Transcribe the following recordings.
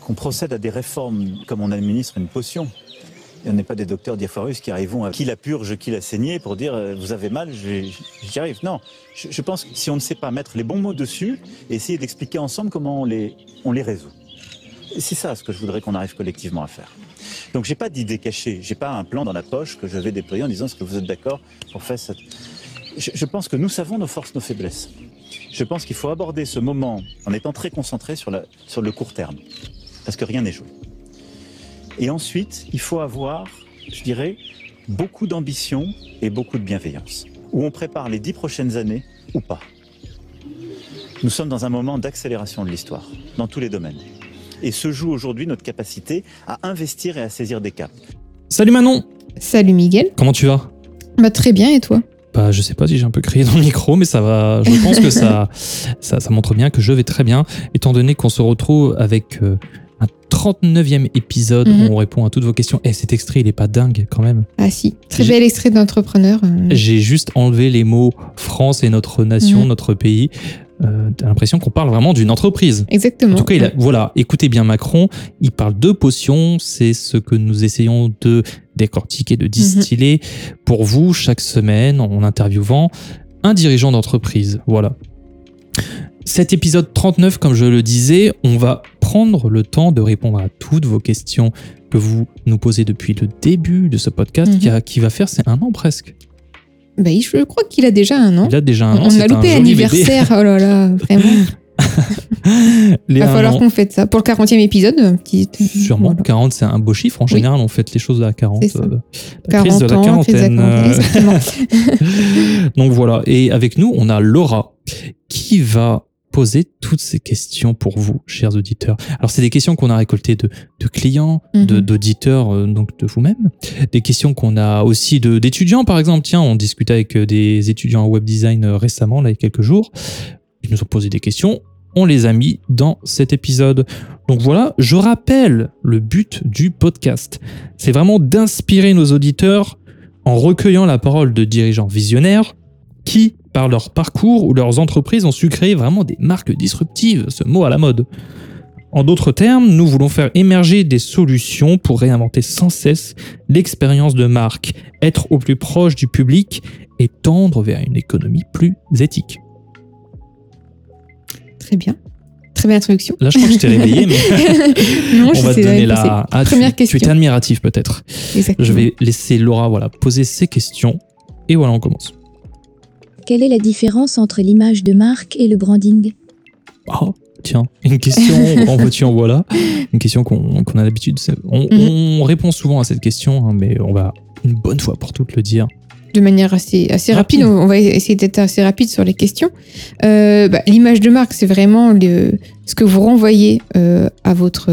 Qu'on procède à des réformes comme on administre une potion. Il n'y a pas des docteurs diaphoristes qui arrivent à qui la purge, qui la saignée pour dire euh, vous avez mal, j'y arrive. Non, je, pense que si on ne sait pas mettre les bons mots dessus et essayer d'expliquer ensemble comment on les, on les résout. Et C'est ça ce que je voudrais qu'on arrive collectivement à faire. Donc j'ai pas d'idée cachée, j'ai pas un plan dans la poche que je vais déployer en disant est-ce que vous êtes d'accord pour faire ça? Je, je pense que nous savons nos forces, nos faiblesses. Je pense qu'il faut aborder ce moment en étant très concentré sur, la, sur le court terme, parce que rien n'est joué. Et ensuite, il faut avoir, je dirais, beaucoup d'ambition et beaucoup de bienveillance, où on prépare les dix prochaines années ou pas. Nous sommes dans un moment d'accélération de l'histoire, dans tous les domaines. Et se joue aujourd'hui notre capacité à investir et à saisir des caps. Salut Manon Salut Miguel. Comment tu vas? Bah très bien et toi? Bah je sais pas si j'ai un peu crié dans le micro, mais ça va. Je pense que ça, ça, ça montre bien que je vais très bien, étant donné qu'on se retrouve avec euh, 39e épisode Mhm. où on répond à toutes vos questions. Et cet extrait, il est pas dingue quand même. Ah si, très bel extrait d'entrepreneur. euh. J'ai juste enlevé les mots France et notre nation, Mhm. notre pays. Euh, T'as l'impression qu'on parle vraiment d'une entreprise. Exactement. En tout cas, il a- voilà, écoutez bien Macron, il parle de potions, c'est ce que nous essayons de décortiquer, de distiller pour vous chaque semaine en interviewant un dirigeant d'entreprise. Voilà. Cet épisode 39, comme je le disais, on va prendre le temps de répondre à toutes vos questions que vous nous posez depuis le début de ce podcast Mhm. qui, a- qui va faire, c'est un an presque. Bah, je crois qu'il a déjà un an. Il a déjà un an. On a loupé l'anniversaire. Oh là là, vraiment. Il va falloir qu'on fête ça. Pour le 40e épisode, un petit. Sûrement, Voilà. 40 c'est un beau chiffre. En Oui. général, on fête les choses à 40. C'est ça. euh, la crise de la 40 ans, crise de la quarantaine. quarantaine, euh, exactement. Donc voilà. Et avec nous, on a Laura qui va poser toutes ces questions pour vous, chers auditeurs. Alors, c'est des questions qu'on a récoltées de, de clients, Mhm. d'auditeurs, euh, donc de vous-même. Des questions qu'on a aussi d'étudiants, par exemple. Tiens, on discutait avec euh, des étudiants en web design euh, récemment, là, il y a quelques jours. Ils nous ont posé des questions. On les a mis dans cet épisode. Donc voilà, je rappelle le but du podcast. C'est vraiment d'inspirer nos auditeurs en recueillant la parole de dirigeants visionnaires qui, par leur parcours ou leurs entreprises, ont su créer vraiment des marques disruptives, ce mot à la mode. En d'autres termes, nous voulons faire émerger des solutions pour réinventer sans cesse l'expérience de marque, être au plus proche du public et tendre vers une économie plus éthique. Très bien. Très belle introduction. Là, je crois que je t'ai réveillé, mais Non, on je va te donner la. Ah, tu- Première tu, question. étais admiratif peut-être. Je vais laisser Laura voilà, poser ses questions. Et voilà, on commence. Quelle est la différence entre l'image de marque et le branding? Oh, tiens, une question, en veux-tu, en voilà. Une question qu'on a l'habitude. On, Mhm. on répond souvent à cette question, hein, mais on va une bonne fois pour toutes le dire. de manière assez, assez rapide. Rapide. On va essayer d'être assez rapide sur les questions. Euh, bah, L'image de marque, c'est vraiment le, ce que vous renvoyez euh, à, votre,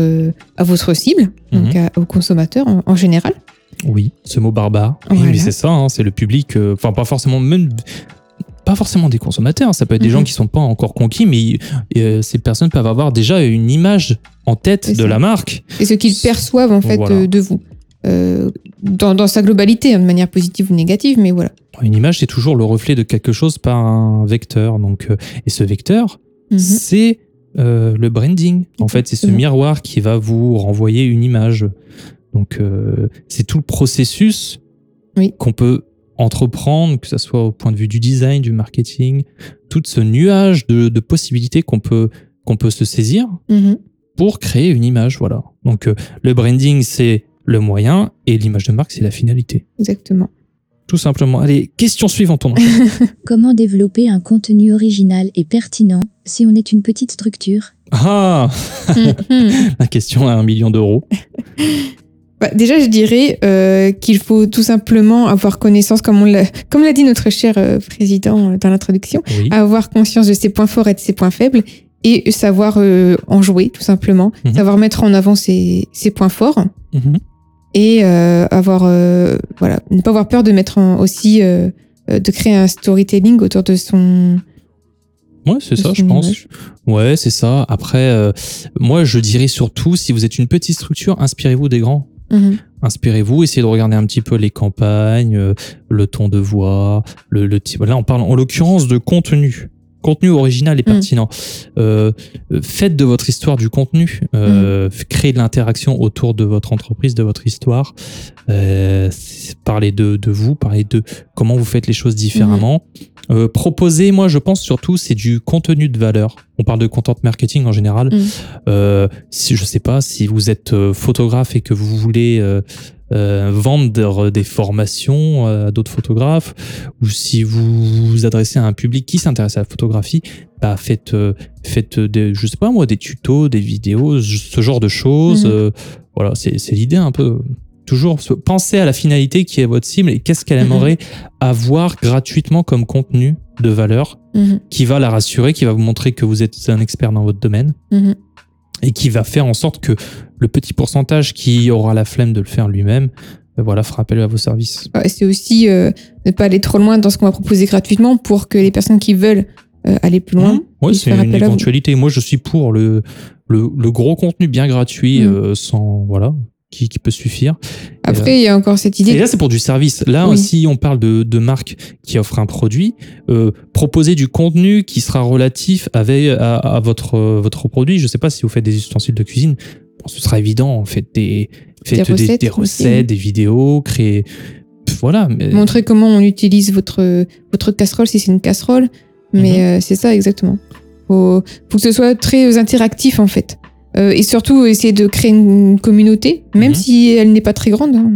à votre cible, donc Mhm. à- aux consommateurs en, en général. Oui, ce mot barbare. Oui, mais c'est ça, hein, c'est le public. euh, Enfin, pas forcément même. Pas forcément des consommateurs, ça peut être des Mhm. gens qui sont pas encore conquis, mais euh, ces personnes peuvent avoir déjà une image en tête de la marque. C'est ce qu'ils perçoivent en fait Voilà. euh, de vous. Euh, dans, dans sa globalité, hein, de manière positive ou négative, mais voilà. Une image, c'est toujours le reflet de quelque chose par un vecteur. Donc, et ce vecteur, Mhm. c'est euh, le branding. En fait, c'est ce miroir qui va vous renvoyer une image. Donc, euh, c'est tout le processus Oui. qu'on peut entreprendre, que ce soit au point de vue du design, du marketing, tout ce nuage de, de possibilités qu'on peut, qu'on peut se saisir Mhm. pour créer une image. Voilà. Donc, euh, le branding, c'est le moyen et l'image de marque, c'est la finalité. Exactement. Tout simplement. Allez, question suivante. On. Comment développer un contenu original et pertinent si on est une petite structure? Ah Mhm. La question à un million d'euros. Bah, déjà, je dirais euh, qu'il faut tout simplement avoir connaissance, comme on l'a, comme l'a dit notre cher euh, président euh, dans l'introduction, Oui. avoir conscience de ses points forts et de ses points faibles et savoir euh, en jouer tout simplement, Mhm. savoir mettre en avant ses, ses points forts Mhm. et avoir voilà, ne pas avoir peur de mettre en, aussi de créer un storytelling autour de son. Ouais, c'est ça, je pense. image. Ouais, c'est ça. Après, euh, moi, je dirais surtout, si vous êtes une petite structure, inspirez-vous des grands. Mhm. Inspirez-vous, essayez de regarder un petit peu les campagnes, euh, le ton de voix, le, le. Là, on parle en l'occurrence de contenu. Contenu original et Mm. pertinent. Euh, euh, faites de votre histoire du contenu. Euh, Créez de l'interaction autour de votre entreprise, de votre histoire. Euh, parlez de, de vous, parlez de comment vous faites les choses différemment. Euh, proposez, moi, je pense surtout, c'est du contenu de valeur. On parle de content marketing en général. Mm. Si je sais pas, si vous êtes photographe et que vous voulez euh, vendre des formations euh, à d'autres photographes, ou si vous vous adressez à un public qui s'intéresse à la photographie, bah faites, euh, faites des, je sais pas moi, des tutos, des vidéos, ce genre de choses. Mhm. Voilà, c'est l'idée un peu. Toujours se- pensez à la finalité qui est votre cible et qu'est-ce qu'elle Mhm. aimerait avoir gratuitement comme contenu de valeur Mhm. qui va la rassurer, qui va vous montrer que vous êtes un expert dans votre domaine. Et qui va faire en sorte que le petit pourcentage qui aura la flemme de le faire lui-même, euh, voilà, fera appel à vos services. Ouais, C'est aussi euh, ne pas aller trop loin dans ce qu'on va proposer gratuitement pour que les personnes qui veulent euh, aller plus loin. Mmh. Puissent c'est une éventualité. Moi, je suis pour le, le, le gros contenu bien gratuit, Mm. euh, sans voilà, qui, qui peut suffire. Après, il y a encore cette Et idée. là, c'est pour du service. Là, Oui. si on parle de, de marque qui offre un produit, euh, proposer du contenu qui sera relatif avec, à, à votre, euh, votre produit. Je ne sais pas si vous faites des ustensiles de cuisine. Bon, ce sera évident. Faites des, faites des, recettes des recettes, des vidéos, créer. Pff, Voilà. Mais, montrer comment on utilise votre, votre casserole si c'est une casserole. Mais Mhm. euh, c'est ça exactement. Faut, faut que ce soit très interactif en fait. Euh, et surtout essayer de créer une communauté, même Mhm. si elle n'est pas très grande. hein.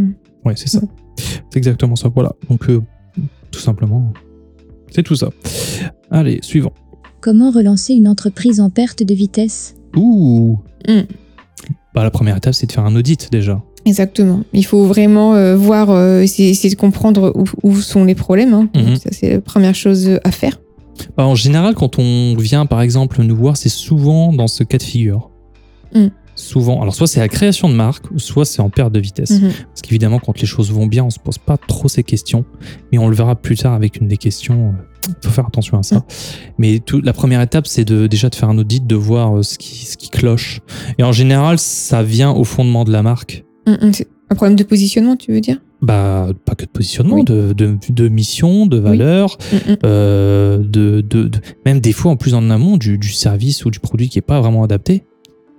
Ouais, c'est ça. C'est exactement ça. Voilà. Donc, euh, tout simplement, c'est tout ça. Allez, suivant. Comment relancer une entreprise en perte de vitesse? Ouh. Mm. Bah, la première étape, c'est de faire un audit déjà. Exactement. Il faut vraiment euh, voir, euh, essayer, essayer de comprendre où, où sont les problèmes. hein. Mhm. Ça, c'est la première chose à faire. Bah, en général, quand on vient, par exemple, nous voir, c'est souvent dans ce cas de figure. Mm. Souvent. Alors, soit c'est la création de marque, soit c'est en perte de vitesse. Mhm. Parce qu'évidemment, quand les choses vont bien, on se pose pas trop ces questions. Mais on le verra plus tard avec une des questions. Il faut faire attention à ça. Mm. Mais tout, la première étape, c'est de, déjà de faire un audit, de voir euh, ce qui, ce qui cloche. Et en général, ça vient au fondement de la marque. C'est Un problème de positionnement, tu veux dire? Bah, pas que de positionnement, Oui. de, de, de mission, de valeur, euh, de, de, même des fois en plus en amont du, du service ou du produit qui est pas vraiment adapté.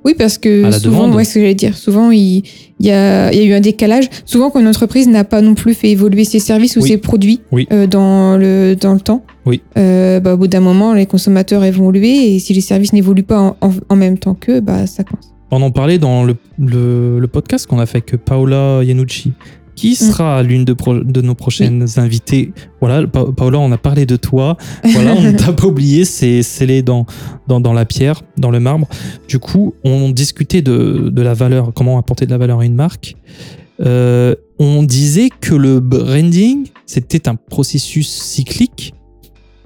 Oui, parce que souvent, ouais, ce que j'allais dire, souvent il, il y, a, il y a eu un décalage. Souvent, quand une entreprise n'a pas non plus fait évoluer ses services ou ses produits Oui. euh, dans, le, dans le temps, Oui. euh, bah, au bout d'un moment, les consommateurs évoluent et si les services n'évoluent pas en, en- en même temps qu'eux, bah, ça coince. On en parlait dans le, le, le podcast qu'on a fait avec Paola Yanucci, qui sera l'une de, nos prochaines invitées. Voilà, Pa- Paola, on a parlé de toi. Voilà, on ne t'a pas oublié, c'est scellé dans, dans, dans la pierre, dans le marbre. Du coup, on discutait de, de la valeur, comment apporter de la valeur à une marque. Euh, on disait que le branding, c'était un processus cyclique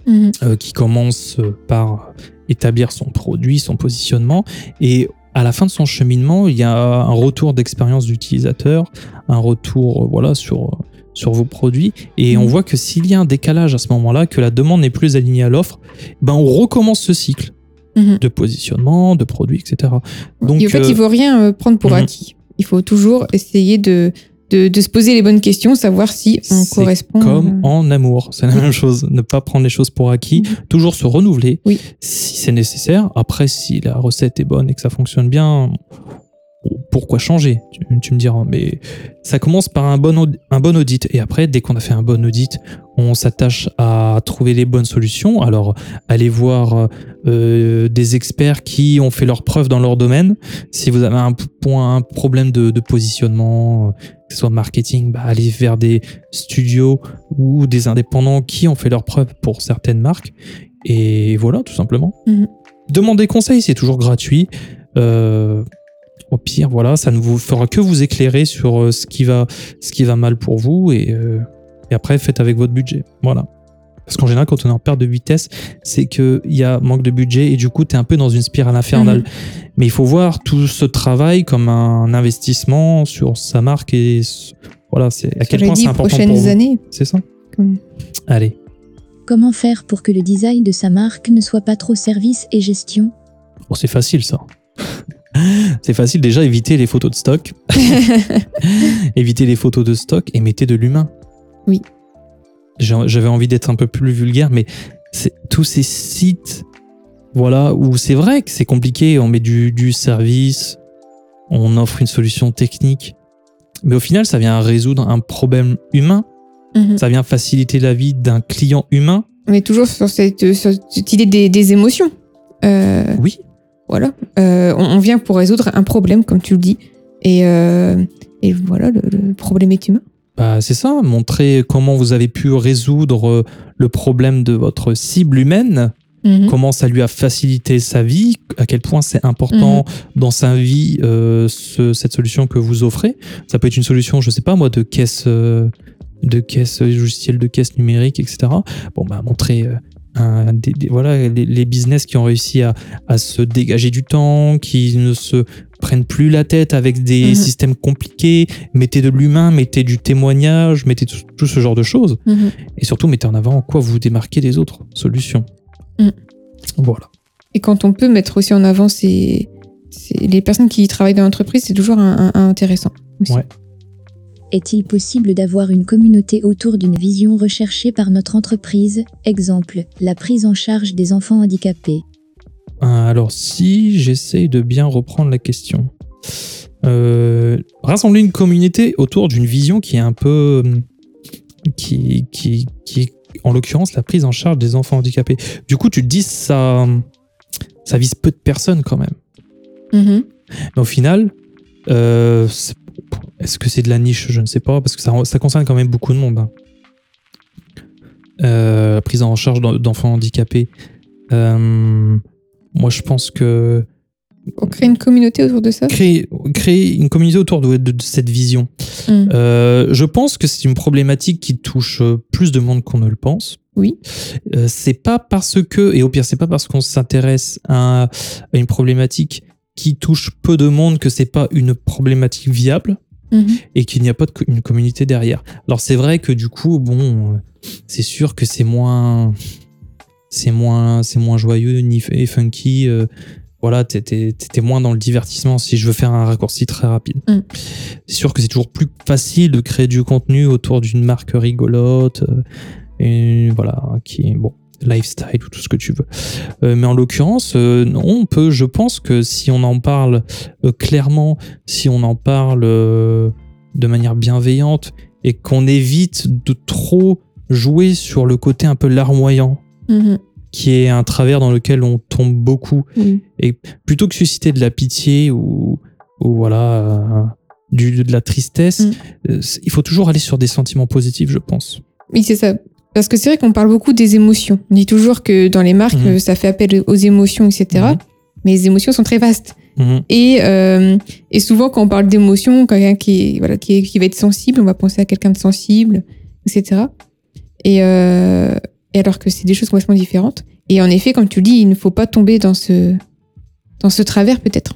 Mhm. euh, qui commence par établir son produit, son positionnement, et à la fin de son cheminement, il y a un retour d'expérience d'utilisateur, un retour euh, voilà sur sur vos produits, et on voit que s'il y a un décalage à ce moment-là, que la demande n'est plus alignée à l'offre, ben on recommence ce cycle Mhm. de positionnement, de produits, etc. Donc, Et en fait, euh, il faut rien euh, prendre pour mhm. acquis. Il faut toujours essayer de, de, de se poser les bonnes questions, savoir si on correspond. Comme euh, en amour, c'est la même chose. Ne pas prendre les choses pour acquis, toujours se renouveler Oui. si c'est nécessaire. Après, si la recette est bonne et que ça fonctionne bien, pourquoi changer tu, tu me diras, mais ça commence par un bon, un bon audit. Et après, dès qu'on a fait un bon audit, on s'attache à trouver les bonnes solutions. Alors, allez voir euh, des experts qui ont fait leurs preuves dans leur domaine. Si vous avez un point, un problème de, de positionnement, que ce soit marketing, bah, allez vers des studios ou des indépendants qui ont fait leurs preuves pour certaines marques. Et voilà, tout simplement. Mhm. Demandez conseil, c'est toujours gratuit. Euh, au pire, voilà, ça ne vous fera que vous éclairer sur euh, ce qui va, ce qui va mal pour vous et, euh, et après faites avec votre budget. Voilà. Parce qu'en général, quand on est en perte de vitesse, c'est qu'il y a manque de budget et du coup, tu es un peu dans une spirale infernale. Mhm. Mais il faut voir tout ce travail comme un investissement sur sa marque et voilà, c'est à quel point c'est important prochaines pour vous. années. C'est ça Comme- Allez. Comment faire pour que le design de sa marque ne soit pas trop service et gestion? Bon, c'est facile ça. C'est facile déjà, éviter les photos de stock. éviter les photos de stock et mettez de l'humain. Oui. J'avais envie d'être un peu plus vulgaire, mais tous ces sites, voilà, où c'est vrai que c'est compliqué, on met du, du service, on offre une solution technique, mais au final, ça vient résoudre un problème humain, Mhm. ça vient faciliter la vie d'un client humain. On est toujours sur cette, sur cette idée des, des émotions. Euh, Oui, voilà. Euh, on, on vient pour résoudre un problème, comme tu le dis. Et, euh, et voilà, le, le problème est humain. Bah, c'est ça, montrer comment vous avez pu résoudre euh, le problème de votre cible humaine, Mhm. comment ça lui a facilité sa vie, à quel point c'est important dans sa vie euh, ce- cette solution que vous offrez. Ça peut être une solution, je sais pas moi, de caisse, euh, de caisse euh, logiciel de caisse numérique, etc. Bon, bah montrer euh, un- des- des- voilà les, les business qui ont réussi à, à se dégager du temps, qui ne se prennent plus la tête avec des Mhm. systèmes compliqués. Mettez de l'humain, mettez du témoignage, mettez tout, tout ce genre de choses. Mhm. Et surtout, mettez en avant en quoi vous vous démarquez des autres solutions. Mm. Voilà. Et quand on peut mettre aussi en avant ces, ces- les personnes qui travaillent dans l'entreprise, c'est toujours un- un- intéressant. aussi. Ouais. Est-il possible d'avoir une communauté autour d'une vision recherchée par notre entreprise? Exemple, la prise en charge des enfants handicapés. Euh, Alors, si j'essaye de bien reprendre la question, euh, rassembler une communauté autour d'une vision qui est un peu. hum, qui, qui, qui est en l'occurrence la prise en charge des enfants handicapés. Du coup, tu te dis, ça, ça vise peu de personnes quand même. Mhm. Mais au final, euh, c'est- est-ce que c'est de la niche? Je ne sais pas, parce que ça, ça concerne quand même beaucoup de monde. hein. Euh, prise en charge d'en- d'enfants handicapés. Euh, moi, je pense que On crée une communauté autour de ça? créer, créer une communauté autour de, de- de cette vision. Mhm. Euh, je pense que c'est une problématique qui touche euh, plus de monde qu'on ne le pense. Oui. C'est pas parce que, et au pire, c'est pas parce qu'on s'intéresse à, à une problématique qui touche peu de monde que c'est pas une problématique viable Mhm. et qu'il n'y a pas de une communauté derrière. Alors c'est vrai que du coup, bon, euh, c'est sûr que c'est moins, c'est moins, c'est moins joyeux ni et funky. euh, voilà, t'étais moins dans le divertissement. Si je veux faire un raccourci très rapide, Mm. c'est sûr que c'est toujours plus facile de créer du contenu autour d'une marque rigolote euh, et voilà, qui bon lifestyle ou tout ce que tu veux. Euh, mais en l'occurrence, euh, on peut, je pense que si on en parle euh, clairement, si on en parle de manière bienveillante et qu'on évite de trop jouer sur le côté un peu larmoyant, Mhm. qui est un travers dans lequel on tombe beaucoup, Oui. et plutôt que susciter de la pitié ou, ou voilà du, de la tristesse, Mm. il faut toujours aller sur des sentiments positifs, je pense. Oui, c'est ça. Parce que c'est vrai qu'on parle beaucoup des émotions. On dit toujours que dans les marques, Mhm. ça fait appel aux émotions, etc. Mhm. Mais les émotions sont très vastes. Mhm. Et, euh, et souvent, quand on parle d'émotions, quelqu'un qui, voilà, qui, qui va être sensible, on va penser à quelqu'un de sensible, etc. Et, euh, et alors que c'est des choses complètement différentes. Et en effet, comme tu le dis, il ne faut pas tomber dans ce, dans ce travers, peut-être.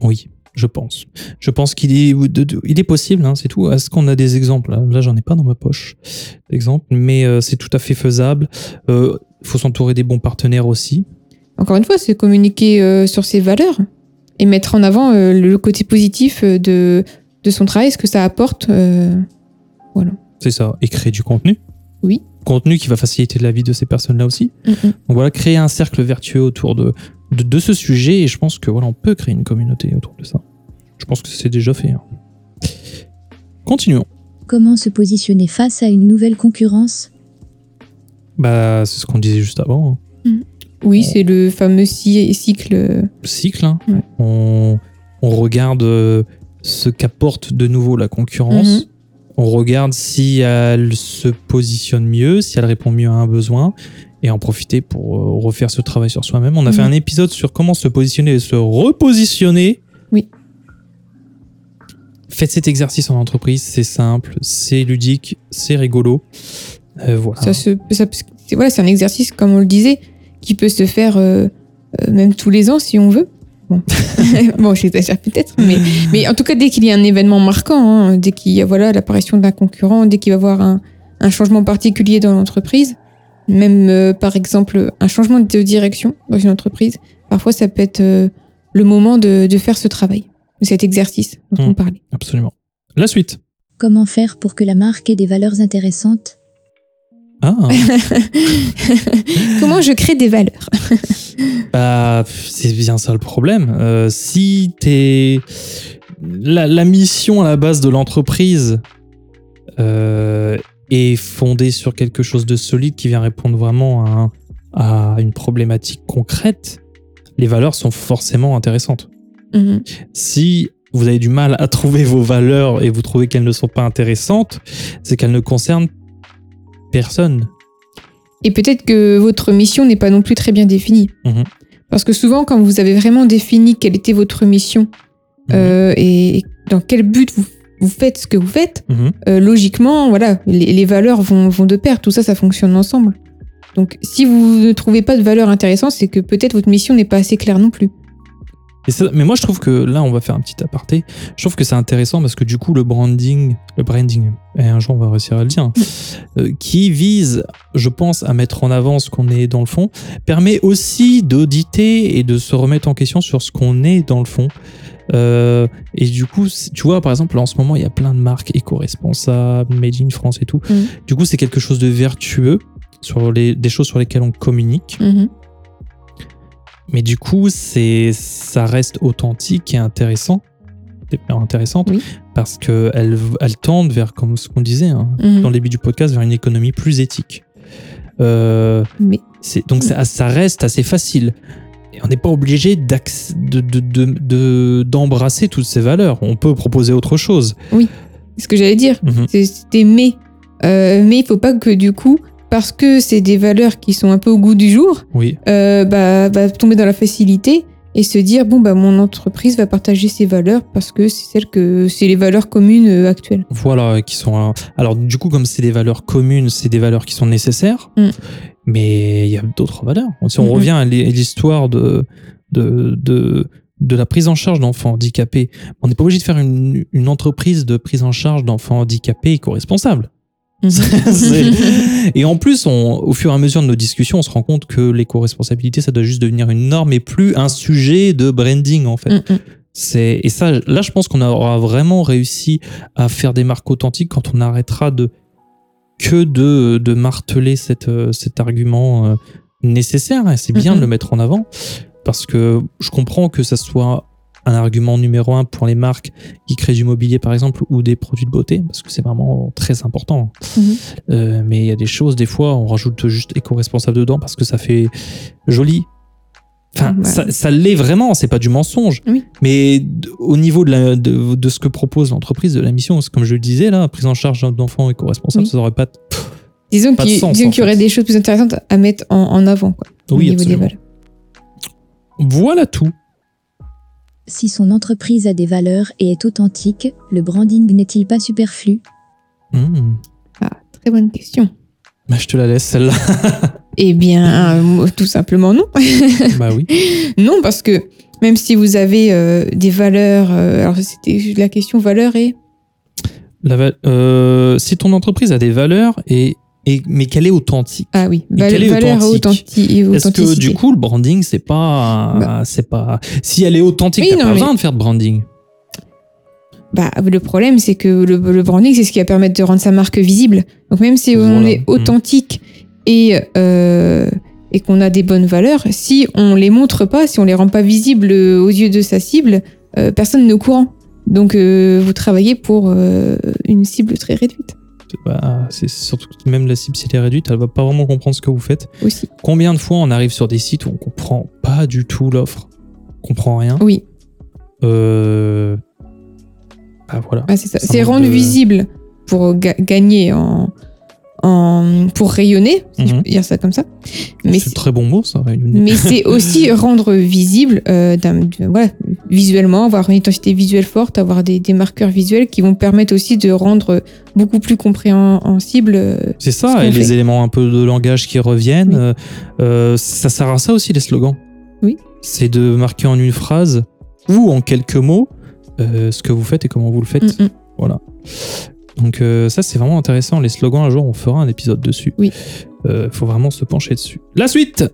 Oui, je pense. Je pense qu'il est, il possible, hein, c'est tout. Est-ce qu'on a des exemples? Là, j'en ai pas dans ma poche d'exemples, mais euh, c'est tout à fait faisable. Il faut s'entourer des bons partenaires aussi. Encore une fois, c'est communiquer euh, sur ses valeurs et mettre en avant euh, le côté positif euh, de, de son travail, ce que ça apporte. euh, C'est ça. Et créer du contenu. Oui. Contenu qui va faciliter la vie de ces personnes-là aussi. mm. Donc voilà, créer un cercle vertueux autour de, de, de ce sujet. Et je pense que voilà, on peut créer une communauté autour de ça. Je pense que c'est déjà fait. hein. Continuons. Comment se positionner face à une nouvelle concurrence? Bah, c'est ce qu'on disait juste avant. hein. Oui, c'est le fameux cy- cycle. cycle. hein. Ouais. On, on regarde euh, ce qu'apporte de nouveau la concurrence. Mhm. On regarde si elle se positionne mieux, si elle répond mieux à un besoin, et en profiter pour euh, refaire ce travail sur soi-même. On a Mhm. fait un épisode sur comment se positionner et se repositionner. Oui. Faites cet exercice en entreprise, c'est simple, c'est ludique, c'est rigolo. Euh, voilà. Ça se, ça- c'est voilà, c'est un exercice, comme on le disait, qui peut se faire euh, euh, même tous les ans si on veut. Bon, bon j'exagère peut-être, mais, mais en tout cas, dès qu'il y a un événement marquant, hein, dès qu'il y a voilà, l'apparition d'un concurrent, dès qu'il va y avoir un, un changement particulier dans l'entreprise, même euh, par exemple un changement de direction dans une entreprise, parfois ça peut être euh, le moment de, de faire ce travail, cet exercice dont Mm. on parlait. Absolument. La suite. Comment faire pour que la marque ait des valeurs intéressantes? Ah, Comment je crée des valeurs? Bah, c'est bien ça le problème. Euh, si t'es la, la mission à la base de l'entreprise euh, est fondée sur quelque chose de solide qui vient répondre vraiment à, un- à une problématique concrète, les valeurs sont forcément intéressantes. Mhm. Si vous avez du mal à trouver vos valeurs et vous trouvez qu'elles ne sont pas intéressantes, c'est qu'elles ne concernent personne. Et peut-être que votre mission n'est pas non plus très bien définie. Mhm. Parce que souvent, quand vous avez vraiment défini quelle était votre mission Mhm. euh, et dans quel but vous, vous faites ce que vous faites, Mhm. euh, logiquement, voilà, les, les valeurs vont, vont de pair. Tout ça, ça fonctionne ensemble. Donc, si vous ne trouvez pas de valeur intéressante, c'est que peut-être votre mission n'est pas assez claire non plus. Et ça- mais moi, je trouve que là, on va faire un petit aparté. Je trouve que c'est intéressant parce que du coup, le branding, le branding, et un jour on va réussir à le dire, euh, qui vise, je pense, à mettre en avant ce qu'on est dans le fond, permet aussi d'auditer et de se remettre en question sur ce qu'on est dans le fond. Euh, et du coup, tu vois, par exemple, en ce moment, il y a plein de marques éco-responsables, made in France et tout. Mhm. Du coup, c'est quelque chose de vertueux sur les, des choses sur lesquelles on communique. Mhm. Mais du coup, c'est, ça reste authentique et intéressant. Intéressante Oui. parce qu'elle elle tendent vers, comme ce qu'on disait hein, Mhm. dans le début du podcast, vers une économie plus éthique. Euh, Mais donc ça, ça reste assez facile. Et on n'est pas obligé d'acc- de, de- de- de- d'embrasser toutes ces valeurs. On peut proposer autre chose. ce que j'allais dire, Mhm. c'est- c'était mais. Euh, mais il faut pas que du coup, parce que c'est des valeurs qui sont un peu au goût du jour, Oui, euh, bah, bah, tomber dans la facilité et se dire bon bah mon entreprise va partager ses valeurs parce que c'est celle que c'est les valeurs communes euh, actuelles. Voilà, qui sont. Alors, du coup, comme c'est des valeurs communes, c'est des valeurs qui sont nécessaires, Mm. Mais il y a d'autres valeurs. Si on Mhm. revient à l'hi- l'histoire de, de, de, de la prise en charge d'enfants handicapés, on n'est pas obligé de faire une, une entreprise de prise en charge d'enfants handicapés éco-responsable. C'est- et en plus, on, au fur et à mesure de nos discussions, on se rend compte que l'éco-responsabilité, ça doit juste devenir une norme et plus un sujet de branding, en fait. Mm. C'est et ça, là, je pense qu'on aura vraiment réussi à faire des marques authentiques quand on arrêtera de que de, de marteler cette, euh, cet argument euh, nécessaire. Et c'est bien Mhm. de le mettre en avant parce que je comprends que ça soit un argument numéro un pour les marques qui créent du mobilier, par exemple, ou des produits de beauté, parce que c'est vraiment très important. Mhm. Euh, mais il y a des choses, des fois, on rajoute juste éco-responsable dedans parce que ça fait joli. Enfin, Ouais. ça, ça l'est vraiment, c'est pas du mensonge. Oui. Mais au niveau de, la- de, de ce que propose l'entreprise, de la mission, comme je le disais, là, prise en charge d'enfants éco-responsables, Oui. ça aurait pas. de- Disons Pas de sens, disons qu'il y aurait des choses plus intéressantes à mettre en, en avant quoi, au Oui, niveau des valeurs. Voilà tout. Si son entreprise a des valeurs et est authentique, le branding n'est-il pas superflu? Hmm. Très bonne question. Bah, je te la laisse, celle-là. Eh bien, euh, tout simplement non. bah oui. non, parce que même si vous avez euh, des valeurs, euh, alors c'était la question valeur et La va- euh, si ton entreprise a des valeurs, et, et, mais qu'elle est authentique. ah oui, Et val- quelle est valeur authentique Est-ce que du coup le branding c'est pas Bah. c'est pas si elle est authentique Oui, t'as pas mais- besoin de faire de branding. Bah, le problème, c'est que le, le branding, c'est ce qui va permettre de rendre sa marque visible. Donc, même si on est Mm. authentique et, euh, et qu'on a des bonnes valeurs, si on les montre pas, si on les rend pas visibles aux yeux de sa cible, euh, personne n'est au courant. Donc euh, vous travaillez pour une cible très réduite Bah, c'est surtout que même la cible, si elle est réduite, elle va pas vraiment comprendre ce que vous faites. aussi. Combien de fois on arrive sur des sites où on comprend pas du tout l'offre, comprend rien. Oui, Euh... Bah voilà. ah, c'est ça. Ça C'est rendre de- visible pour ga- gagner en, en pour rayonner, si je Mhm. peux dire ça comme ça. Mais c'est un très bon mot, ça. rayonner. mais c'est aussi rendre visible, euh, voilà, visuellement, avoir une identité visuelle forte, avoir des, des marqueurs visuels qui vont permettre aussi de rendre beaucoup plus compréhensible. euh, C'est ce ça, et les éléments un peu de langage qui reviennent. Oui. euh, ça sert à ça aussi, les slogans. Oui. C'est de marquer en une phrase ou en quelques mots euh, ce que vous faites et comment vous le faites. Mm, mm. Voilà. Donc euh, ça, c'est vraiment intéressant. Les slogans, un jour, on fera un épisode dessus. Oui. Euh, faut vraiment se pencher dessus. La suite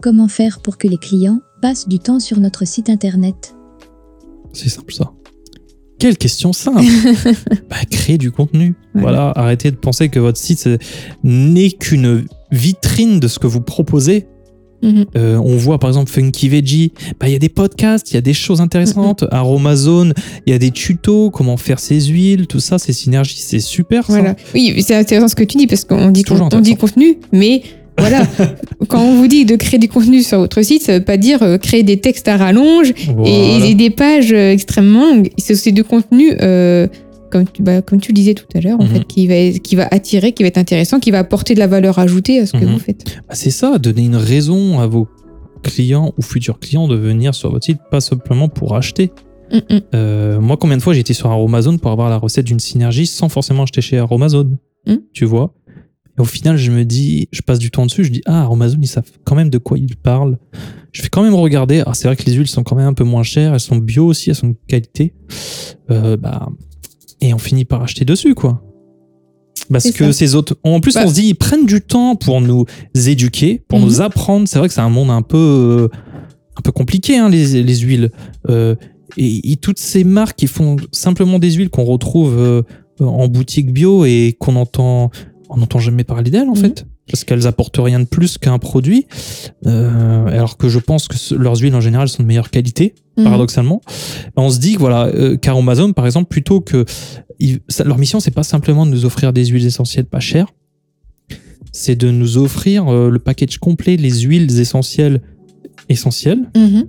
Comment faire pour que les clients passent du temps sur notre site internet? C'est simple ça. Quelle question simple bah, Créer du contenu. Voilà, arrêtez de penser que votre site n'est qu'une vitrine de ce que vous proposez. Mhm. Euh, on voit par exemple Funky Veggie, bah, il y a des podcasts, il y a des choses intéressantes. Aromazone, il y a des tutos, comment faire ses huiles, tout ça, ces synergies, c'est super ça. Voilà. Oui, c'est intéressant ce que tu dis parce qu'on dit, Toujours on dit contenu, mais voilà. Quand on vous dit de créer du contenu sur votre site, ça veut pas dire euh, créer des textes à rallonge et, Voilà. et des pages euh, extrêmement longues. C'est aussi du contenu, euh, comme, tu, bah, comme tu le disais tout à l'heure, en Mhm. fait, qui va, qui va attirer, qui va être intéressant, qui va apporter de la valeur ajoutée à ce que Mhm. vous faites. Bah, c'est ça, donner une raison à vos clients ou futurs clients de venir sur votre site, pas simplement pour acheter. Mm. Euh, moi, combien de fois j'ai été sur Aromazone pour avoir la recette d'une synergie sans forcément acheter chez Aromazone Mm. Tu vois Et au final, je me dis, je passe du temps dessus, je dis, ah, Aromazone, ils savent quand même de quoi ils parlent. Je fais quand même regarder. Ah, c'est vrai que les huiles sont quand même un peu moins chères, elles sont bio aussi, elles sont de qualité. Euh, bah, et on finit par acheter dessus, quoi. Parce que ça. ces autres. En plus, Bah- on se dit, ils prennent du temps pour nous éduquer, pour Mhm. nous apprendre. C'est vrai que c'est un monde un peu, euh, un peu compliqué, hein, les, les huiles. Euh, et, et toutes ces marques qui font simplement des huiles qu'on retrouve euh, en boutique bio et qu'on entend, on n'entend jamais parler d'elles en Mhm. fait, parce qu'elles apportent rien de plus qu'un produit. Euh, alors que je pense que leurs huiles en général sont de meilleure qualité, Mhm. paradoxalement. On se dit que voilà, euh, qu'Aromazone par exemple, plutôt que ils- ça- leur mission, c'est pas simplement de nous offrir des huiles essentielles pas chères, c'est de nous offrir euh, le package complet, les huiles essentielles essentielles Mhm.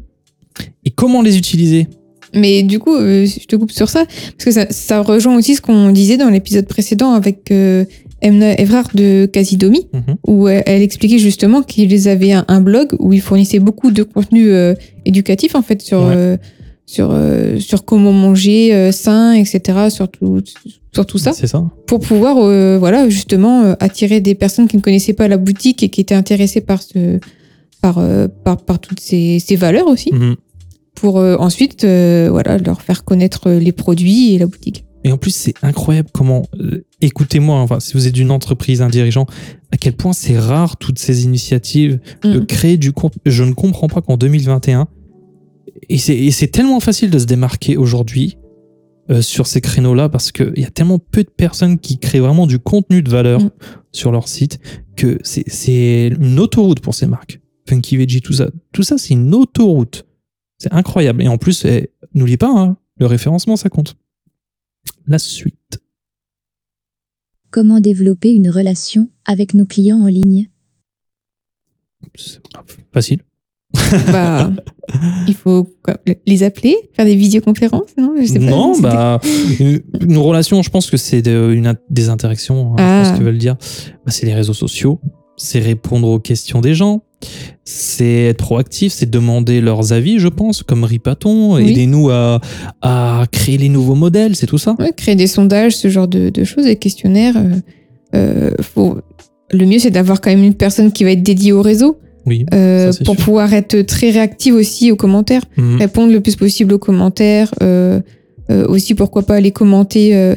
et comment les utiliser? Mais du coup, euh, je te coupe sur ça, parce que ça, ça rejoint aussi ce qu'on disait dans l'épisode précédent avec euh, Emna Evrard de Casidomi, Mhm. où elle, elle expliquait justement qu'ils avaient un, un blog où ils fournissaient beaucoup de contenu euh, éducatif en fait sur Ouais. euh, sur euh, sur comment manger euh, sain, etc. Sur tout sur tout ça, C'est ça. pour pouvoir euh, voilà justement euh, attirer des personnes qui ne connaissaient pas la boutique et qui étaient intéressées par ce par euh, par, par toutes ces, ces valeurs aussi Mhm. pour euh, ensuite euh, voilà leur faire connaître euh, les produits et la boutique. Et en plus, c'est incroyable comment, euh, écoutez-moi, enfin, si vous êtes une entreprise, un dirigeant, à quel point c'est rare toutes ces initiatives de Mhm. créer du contenu. Je ne comprends pas qu'en 2021, et c'est tellement facile de se démarquer aujourd'hui euh, sur ces créneaux-là parce qu'il y a tellement peu de personnes qui créent vraiment du contenu de valeur Mhm. sur leur site que c'est- c'est une autoroute pour ces marques. Funky Veggie, tout ça, tout ça, c'est une autoroute. C'est incroyable. Et en plus, eh, n'oubliez pas, hein, le référencement, ça compte. La suite. Comment développer une relation avec nos clients en ligne? C'est facile. Bah, il faut quoi, les appeler, faire des visioconférences, non? Je sais pas. non, bah, une, une relation, je pense que c'est de- une, des interactions, hein, je Ah. pense qu'ils veulent dire. Bah, c'est les réseaux sociaux, c'est répondre aux questions des gens, c'est être proactif, c'est demander leurs avis, je pense, comme Ripaton, Oui. aidez-nous à, à créer les nouveaux modèles, c'est tout ça. Ouais, créer des sondages, ce genre de, de choses, des questionnaires. euh, euh, faut... Le mieux, c'est d'avoir quand même une personne qui va être dédiée au réseau Oui. euh, Ça, pour sûr. pouvoir être très réactive aussi aux commentaires, Mhm. répondre le plus possible aux commentaires, euh, aussi pourquoi pas aller commenter.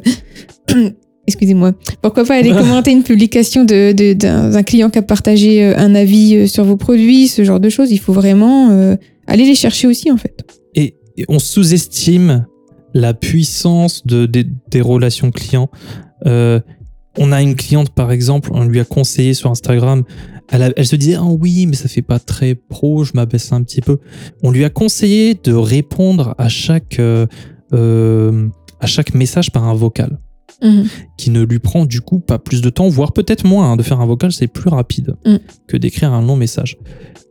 Excusez-moi. Pourquoi pas aller commenter une publication de, de- d'un, client qui a partagé euh, un avis euh, sur vos produits, ce genre de choses? Il faut vraiment euh, aller les chercher aussi, en fait. Et, et on sous-estime la puissance de, des- des relations clients. Euh, on a une cliente, par exemple, on lui a conseillé sur Instagram, elle, a- elle se disait, ah oui, mais ça fait pas très pro, je m'abaisse un petit peu. On lui a conseillé de répondre à chaque, euh, à chaque message par un vocal, Mhm. qui ne lui prend du coup pas plus de temps, voire peut-être moins. hein. de faire un vocal, c'est plus rapide Mm. que d'écrire un long message.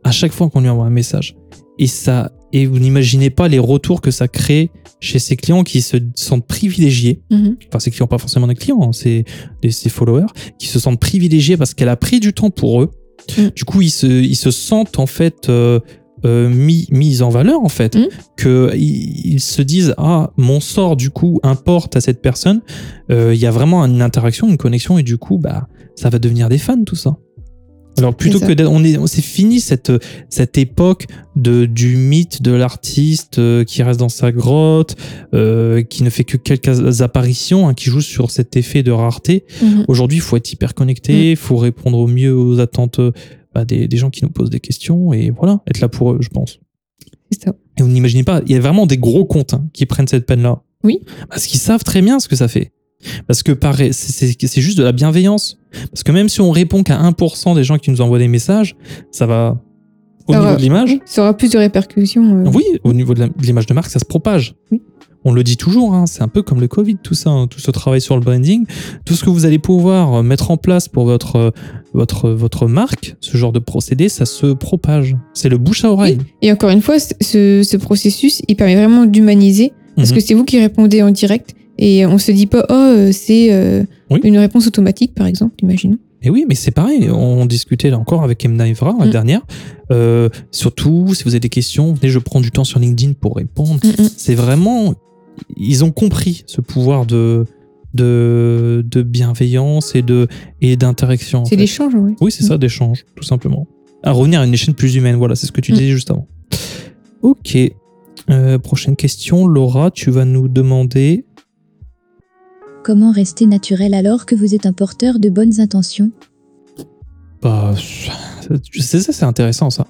À chaque fois qu'on lui envoie un message. Et ça, et vous n'imaginez pas les retours que ça crée chez ses clients qui se sentent privilégiés. Mhm. Enfin, ses clients, pas forcément des clients, hein, c'est des- ses followers, qui se sentent privilégiés parce qu'elle a pris du temps pour eux. Mm. Du coup, ils se, ils se sentent en fait euh, euh, mis, mis en valeur, en fait. Mm. Que ils, ils se disent, ah, mon sort, du coup, importe à cette personne. Euh, Il y a vraiment une interaction, une connexion, et du coup, bah, ça va devenir des fans, tout ça. Alors plutôt que d'être, on est, on- c'est fini cette cette époque de du mythe de l'artiste euh, qui reste dans sa grotte, euh, qui ne fait que quelques apparitions, hein, qui joue sur cet effet de rareté. Mhm. Aujourd'hui, il faut être hyper connecté, il faut répondre au mieux aux attentes bah, des, des gens qui nous posent des questions et voilà, être là pour eux, je pense. C'est ça. Et vous n'imaginez pas, il y a vraiment des gros comptes hein, qui prennent cette peine-là. Oui. Parce qu'ils savent très bien ce que ça fait. Parce que c'est- juste de la bienveillance. Parce que même si on répond qu'à 1% des gens qui nous envoient des messages, ça va au Ça niveau de l'image. oui, Ça aura plus de répercussions. euh. Oui, au niveau de l'image de marque, ça se propage. Oui. On le dit toujours, hein, c'est un peu comme le Covid, tout ça, hein, tout ce travail sur le branding, tout ce que vous allez pouvoir euh, mettre en place pour votre, euh, votre, votre marque, ce genre de procédé, ça se propage. C'est le bouche à oreille. Et encore une fois, ce, ce processus, il permet vraiment d'humaniser parce Mhm. que c'est vous qui répondez en direct et on se dit pas, oh, euh, c'est euh, Oui. une réponse automatique, par exemple, imaginons. Et oui, mais c'est pareil, on discutait là encore avec Emna Evra la Mm. dernière. Euh, surtout, si vous avez des questions, venez, je prends du temps sur LinkedIn pour répondre. Mm, mm. C'est vraiment. Ils ont compris ce pouvoir de, de, de bienveillance et de et d'interaction. C'est l'échange, oui. Oui, c'est ça, d'échange, tout simplement. À revenir à une échelle plus humaine, voilà, c'est ce que tu Mm. disais juste avant. Ok. Euh, prochaine question, Laura, tu vas nous demander. Comment rester naturel alors que vous êtes un porteur de bonnes intentions? Bah, c'est ça, c'est intéressant ça.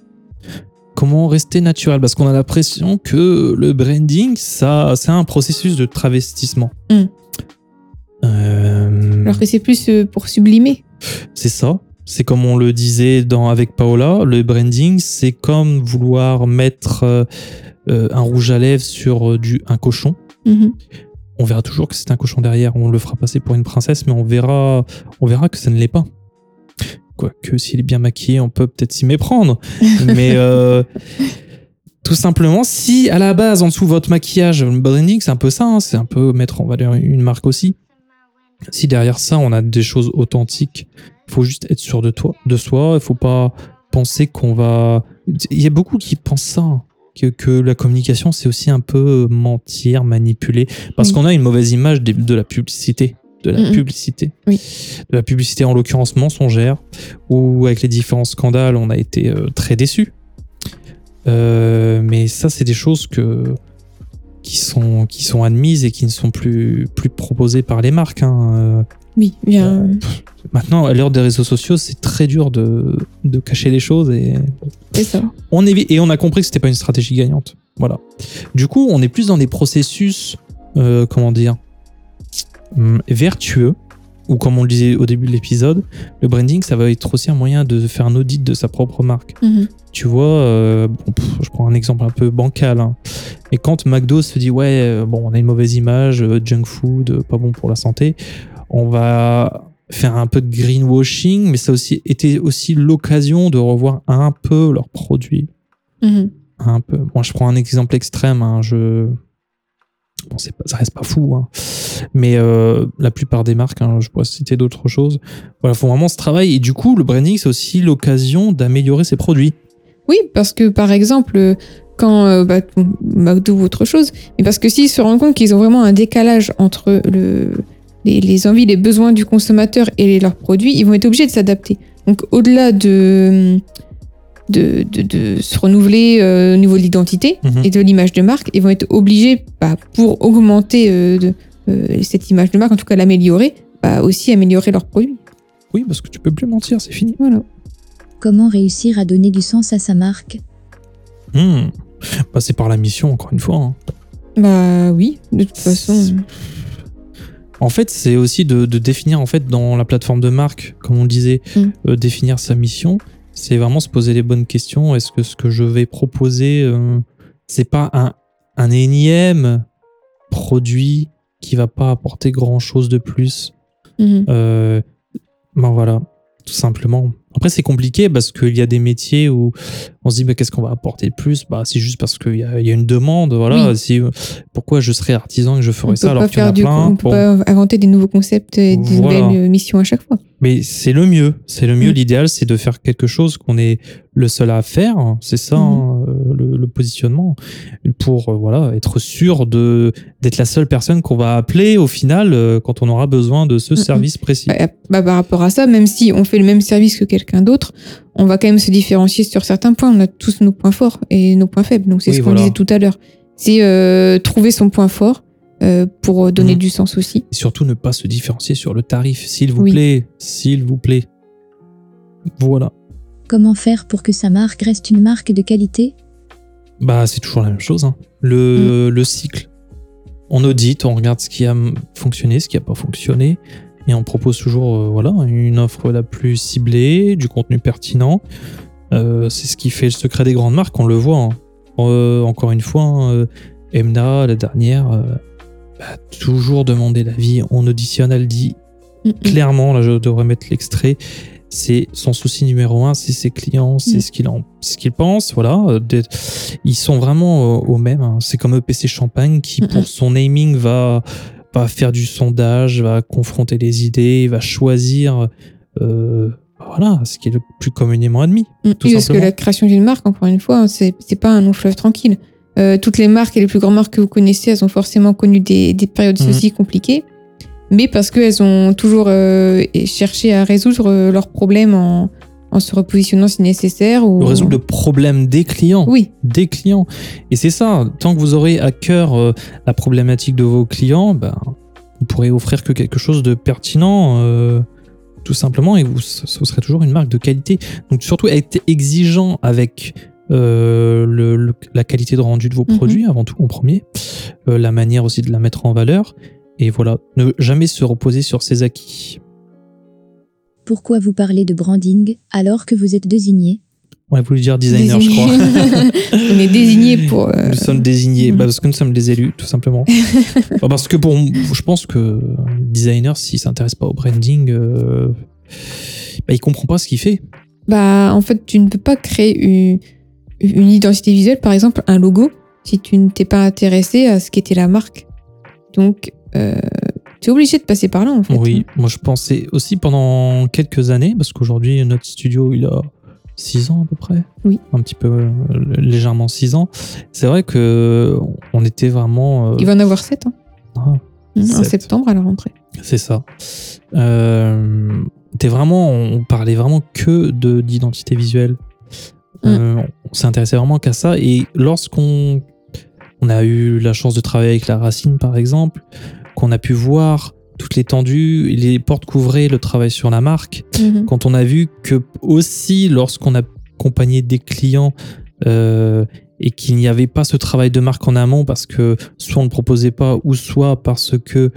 Comment rester naturel? Parce qu'on a l'impression que le branding, ça, c'est un processus de travestissement. Mm. Euh, Alors que c'est plus euh, pour sublimer. c'est ça. C'est comme on le disait dans, avec Paola, le branding, c'est comme vouloir mettre euh, un rouge à lèvres sur du, un cochon. Mhm. On verra toujours que c'est un cochon derrière. On le fera passer pour une princesse, mais on verra, on verra que ça ne l'est pas. Quoique, s'il est bien maquillé, on peut peut-être s'y méprendre. mais euh, tout simplement, si à la base, en dessous de votre maquillage, le branding, c'est un peu ça. hein, c'est un peu mettre en valeur une marque aussi. Si derrière ça, on a des choses authentiques, il faut juste être sûr de toi, de soi. Il faut pas penser qu'on va. Il y a beaucoup qui pensent ça. Que, que la communication, c'est aussi un peu mentir, manipuler. Parce Oui. qu'on a une mauvaise image de la publicité. De la Mhm. publicité. Oui. De la publicité, en l'occurrence mensongère, où avec les différents scandales, on a été euh, très déçus. Euh, mais ça, c'est des choses que, qui, sont, qui sont admises et qui ne sont plus, plus proposées par les marques. hein. Euh, Oui, bien. Maintenant, à l'heure des réseaux sociaux, c'est très dur de, de cacher les choses et C'est ça. on évite et on a compris que c'était pas une stratégie gagnante. Voilà. Du coup, on est plus dans des processus, euh, comment dire, hum, vertueux. Ou comme on le disait au début de l'épisode, le branding, ça va être aussi un moyen de faire un audit de sa propre marque. Mhm. Tu vois, euh, bon, pff, je prends un exemple un peu bancal. hein. Mais quand McDo se dit ouais, euh, bon, on a une mauvaise image, euh, junk food, pas bon pour la santé, on va faire un peu de greenwashing, mais ça a aussi été aussi l'occasion de revoir un peu leurs produits, Mhm. un peu. Moi, je prends un exemple extrême. hein, je Bon, c'est pas, ça reste pas fou, hein. mais euh, la plupart des marques, hein, je pourrais citer d'autres choses, voilà, font vraiment ce travail. Et du coup, le branding, c'est aussi l'occasion d'améliorer ses produits. Oui, parce que par exemple, quand euh, bah, McDo ou autre chose, mais parce que s'ils se rendent compte qu'ils ont vraiment un décalage entre le, les, les envies, les besoins du consommateur et leurs produits, ils vont être obligés de s'adapter. Donc au-delà de, de, de, de se renouveler euh, au niveau de l'identité Mhm. et de l'image de marque, ils vont être obligés, bah, pour augmenter euh, de- euh, cette image de marque, en tout cas l'améliorer, bah, aussi améliorer leurs produits. Oui, parce que tu peux plus mentir, c'est fini. Voilà. Comment réussir à donner du sens à sa marque? Hmm. Bah, c'est par la mission, encore une fois. hein. Bah oui, de toute façon. En fait, c'est aussi de, de définir, en fait, dans la plateforme de marque, comme on le disait, Mm. euh, définir sa mission. C'est vraiment se poser les bonnes questions. Est-ce que ce que je vais proposer, euh, c'est pas un, un énième produit qui va pas apporter grand chose de plus? Mhm. Euh, ben voilà, tout simplement. Après, c'est compliqué parce qu'il y a des métiers où on se dit, mais qu'est-ce qu'on va apporter de plus? Bah, C'est juste parce qu'il y, a il y a une demande. Voilà. Oui. Si, pourquoi je serais artisan et que je On ferais peut ça alors qu'il y en a plein on peut Bon. pas inventer des nouveaux concepts et des Voilà. nouvelles missions à chaque fois. Mais c'est le mieux. C'est le mieux. Mm. L'idéal, c'est de faire quelque chose qu'on est le seul à faire. C'est ça, Mhm. hein, euh, le, le positionnement. Pour euh, voilà, être sûr de d'être la seule personne qu'on va appeler au final euh, quand on aura besoin de ce Mhm. service précis. Bah, bah, par rapport à ça, même si on fait le même service que quelqu'un d'autre, on va quand même se différencier sur certains points. On a tous nos points forts et nos points faibles. Donc c'est Oui, ce qu'on voilà. disait tout à l'heure. C'est euh, trouver son point fort euh, pour donner Mhm. du sens aussi. Et surtout ne pas se différencier sur le tarif, s'il vous Oui. plaît, s'il vous plaît. Voilà. Comment faire pour que sa marque reste une marque de qualité? Bah, c'est toujours la même chose. hein. Le, Mm. le cycle. On audite, on regarde ce qui a fonctionné, ce qui n'a pas fonctionné, et on propose toujours euh, voilà, une offre la plus ciblée, du contenu pertinent. Euh, c'est ce qui fait le secret des grandes marques, on le voit. hein. Euh, encore une fois, hein, Emna, la dernière, a toujours demandé l'avis. On auditionne, elle dit clairement, là je devrais mettre l'extrait, c'est son souci numéro un, c'est ses clients, c'est Mm. ce qu'il en, ce qu'il pense, voilà. Ils sont vraiment au même. hein. C'est comme EPC Champagne qui, pour son naming, va, va faire du sondage, va confronter les idées, va choisir, euh, voilà, ce qui est le plus communément admis. Mm. tout parce que la création d'une marque, encore une fois, hein, c'est pas un long fleuve tranquille. Euh, toutes les marques et les plus grandes marques que vous connaissez, elles ont forcément connu des, des périodes Mhm. aussi compliquées, mais parce qu'elles ont toujours euh, cherché à résoudre leurs problèmes en, en se repositionnant si nécessaire. Ou... Résoudre le problème des clients. Oui, des clients. Et c'est ça, tant que vous aurez à cœur euh, la problématique de vos clients, ben, vous pourrez offrir que quelque chose de pertinent, euh, tout simplement, et vous, ce serait toujours une marque de qualité. Donc surtout être exigeant avec euh, le- le- la qualité de rendu de vos Mhm. produits, avant tout en premier, la manière aussi de la mettre en valeur, et voilà, ne jamais se reposer sur ses acquis. Pourquoi vous parlez de branding alors que vous êtes désigné On a voulu dire designer, je crois. On est désigné pour. euh, Nous sommes désignés Mhm. bah, parce que nous sommes des élus, tout simplement. Bah, parce que pour, je pense que designer, s'il s'intéresse pas au branding, euh, bah, il comprend pas ce qu'il fait. Bah, en fait, tu ne peux pas créer une, une identité visuelle, par exemple, un logo, si tu ne t'es pas intéressé à ce qu'était la marque. Donc, euh, tu es obligé de passer par là, en fait. Oui, moi je pensais aussi pendant quelques années, parce qu'aujourd'hui notre studio il a 6 ans à peu près. Oui. Un petit peu euh, légèrement 6 ans. C'est vrai que on était vraiment. euh, Il va en avoir 7 ans, ah, en Sept. septembre à la rentrée. C'est ça. Euh, t'es vraiment, on parlait vraiment que de d'identité visuelle. Euh, on s'est intéressé vraiment qu'à ça. Et lorsqu'on on a eu la chance de travailler avec la Racine, par exemple, qu'on a pu voir toute l'étendue, les portes qu'ouvrait le travail sur la marque, Mhm. quand on a vu que aussi lorsqu'on a accompagné des clients euh, et qu'il n'y avait pas ce travail de marque en amont parce que soit on ne proposait pas ou soit parce que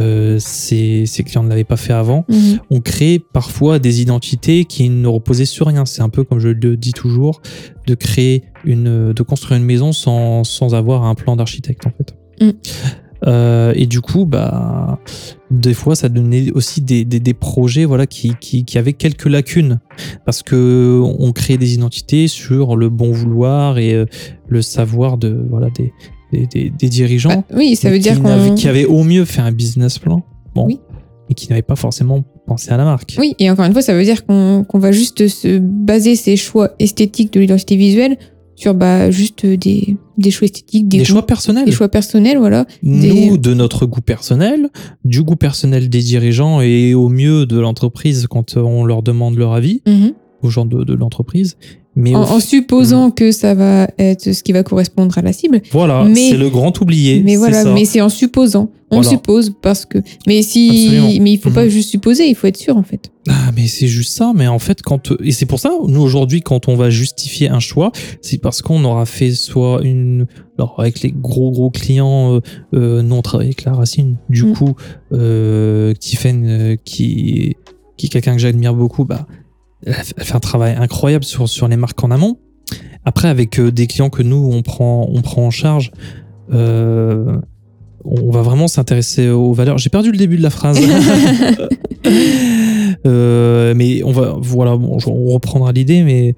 euh, ces, ces clients ne l'avaient pas fait avant, Mhm. on crée parfois des identités qui ne reposaient sur rien. C'est un peu comme je le dis toujours, de créer une, de construire une maison sans, sans avoir un plan d'architecte en fait. Mm. Euh, et du coup, bah, des fois, ça donnait aussi des, des, des projets voilà, qui, qui, qui avaient quelques lacunes parce que on crée des identités sur le bon vouloir et euh, le savoir de, voilà, des, des, des, dirigeants Bah, oui, ça veut qui dire qu'on. qui avaient au mieux fait un business plan, bon, Oui. et qui n'avaient pas forcément pensé à la marque. Oui, et encore une fois, ça veut dire qu'on qu'on va juste se baser ses choix esthétiques de l'identité visuelle sur bah, juste des, des choix esthétiques, des, Des goûts, choix personnels. des choix personnels, voilà. Nous, de notre goût personnel, du goût personnel des dirigeants et au mieux de l'entreprise quand on leur demande leur avis, Mhm. aux gens de, de l'entreprise. Mais En, au- en supposant que ça va être ce qui va correspondre à la cible. voilà, c'est le grand oublié. Mais c'est voilà, ça. mais c'est en supposant. On Voilà. suppose parce que. Mais si, Absolument. mais il faut pas Mhm. juste supposer, il faut être sûr en fait. Ah, mais c'est juste ça. Mais en fait, quand et c'est pour ça, nous aujourd'hui, quand on va justifier un choix, c'est parce qu'on aura fait soit une, alors avec les gros gros clients, euh, euh, nous on travaille avec la Racine. Du Mm. coup, euh, Tiffen, euh, qui qui est quelqu'un que j'admire beaucoup, bah, elle fait un travail incroyable sur sur les marques en amont. Après, avec euh, des clients que nous on prend on prend en charge. Euh, on va vraiment s'intéresser aux valeurs. J'ai perdu le début de la phrase. Euh, mais on va, voilà, bon, on reprendra l'idée, mais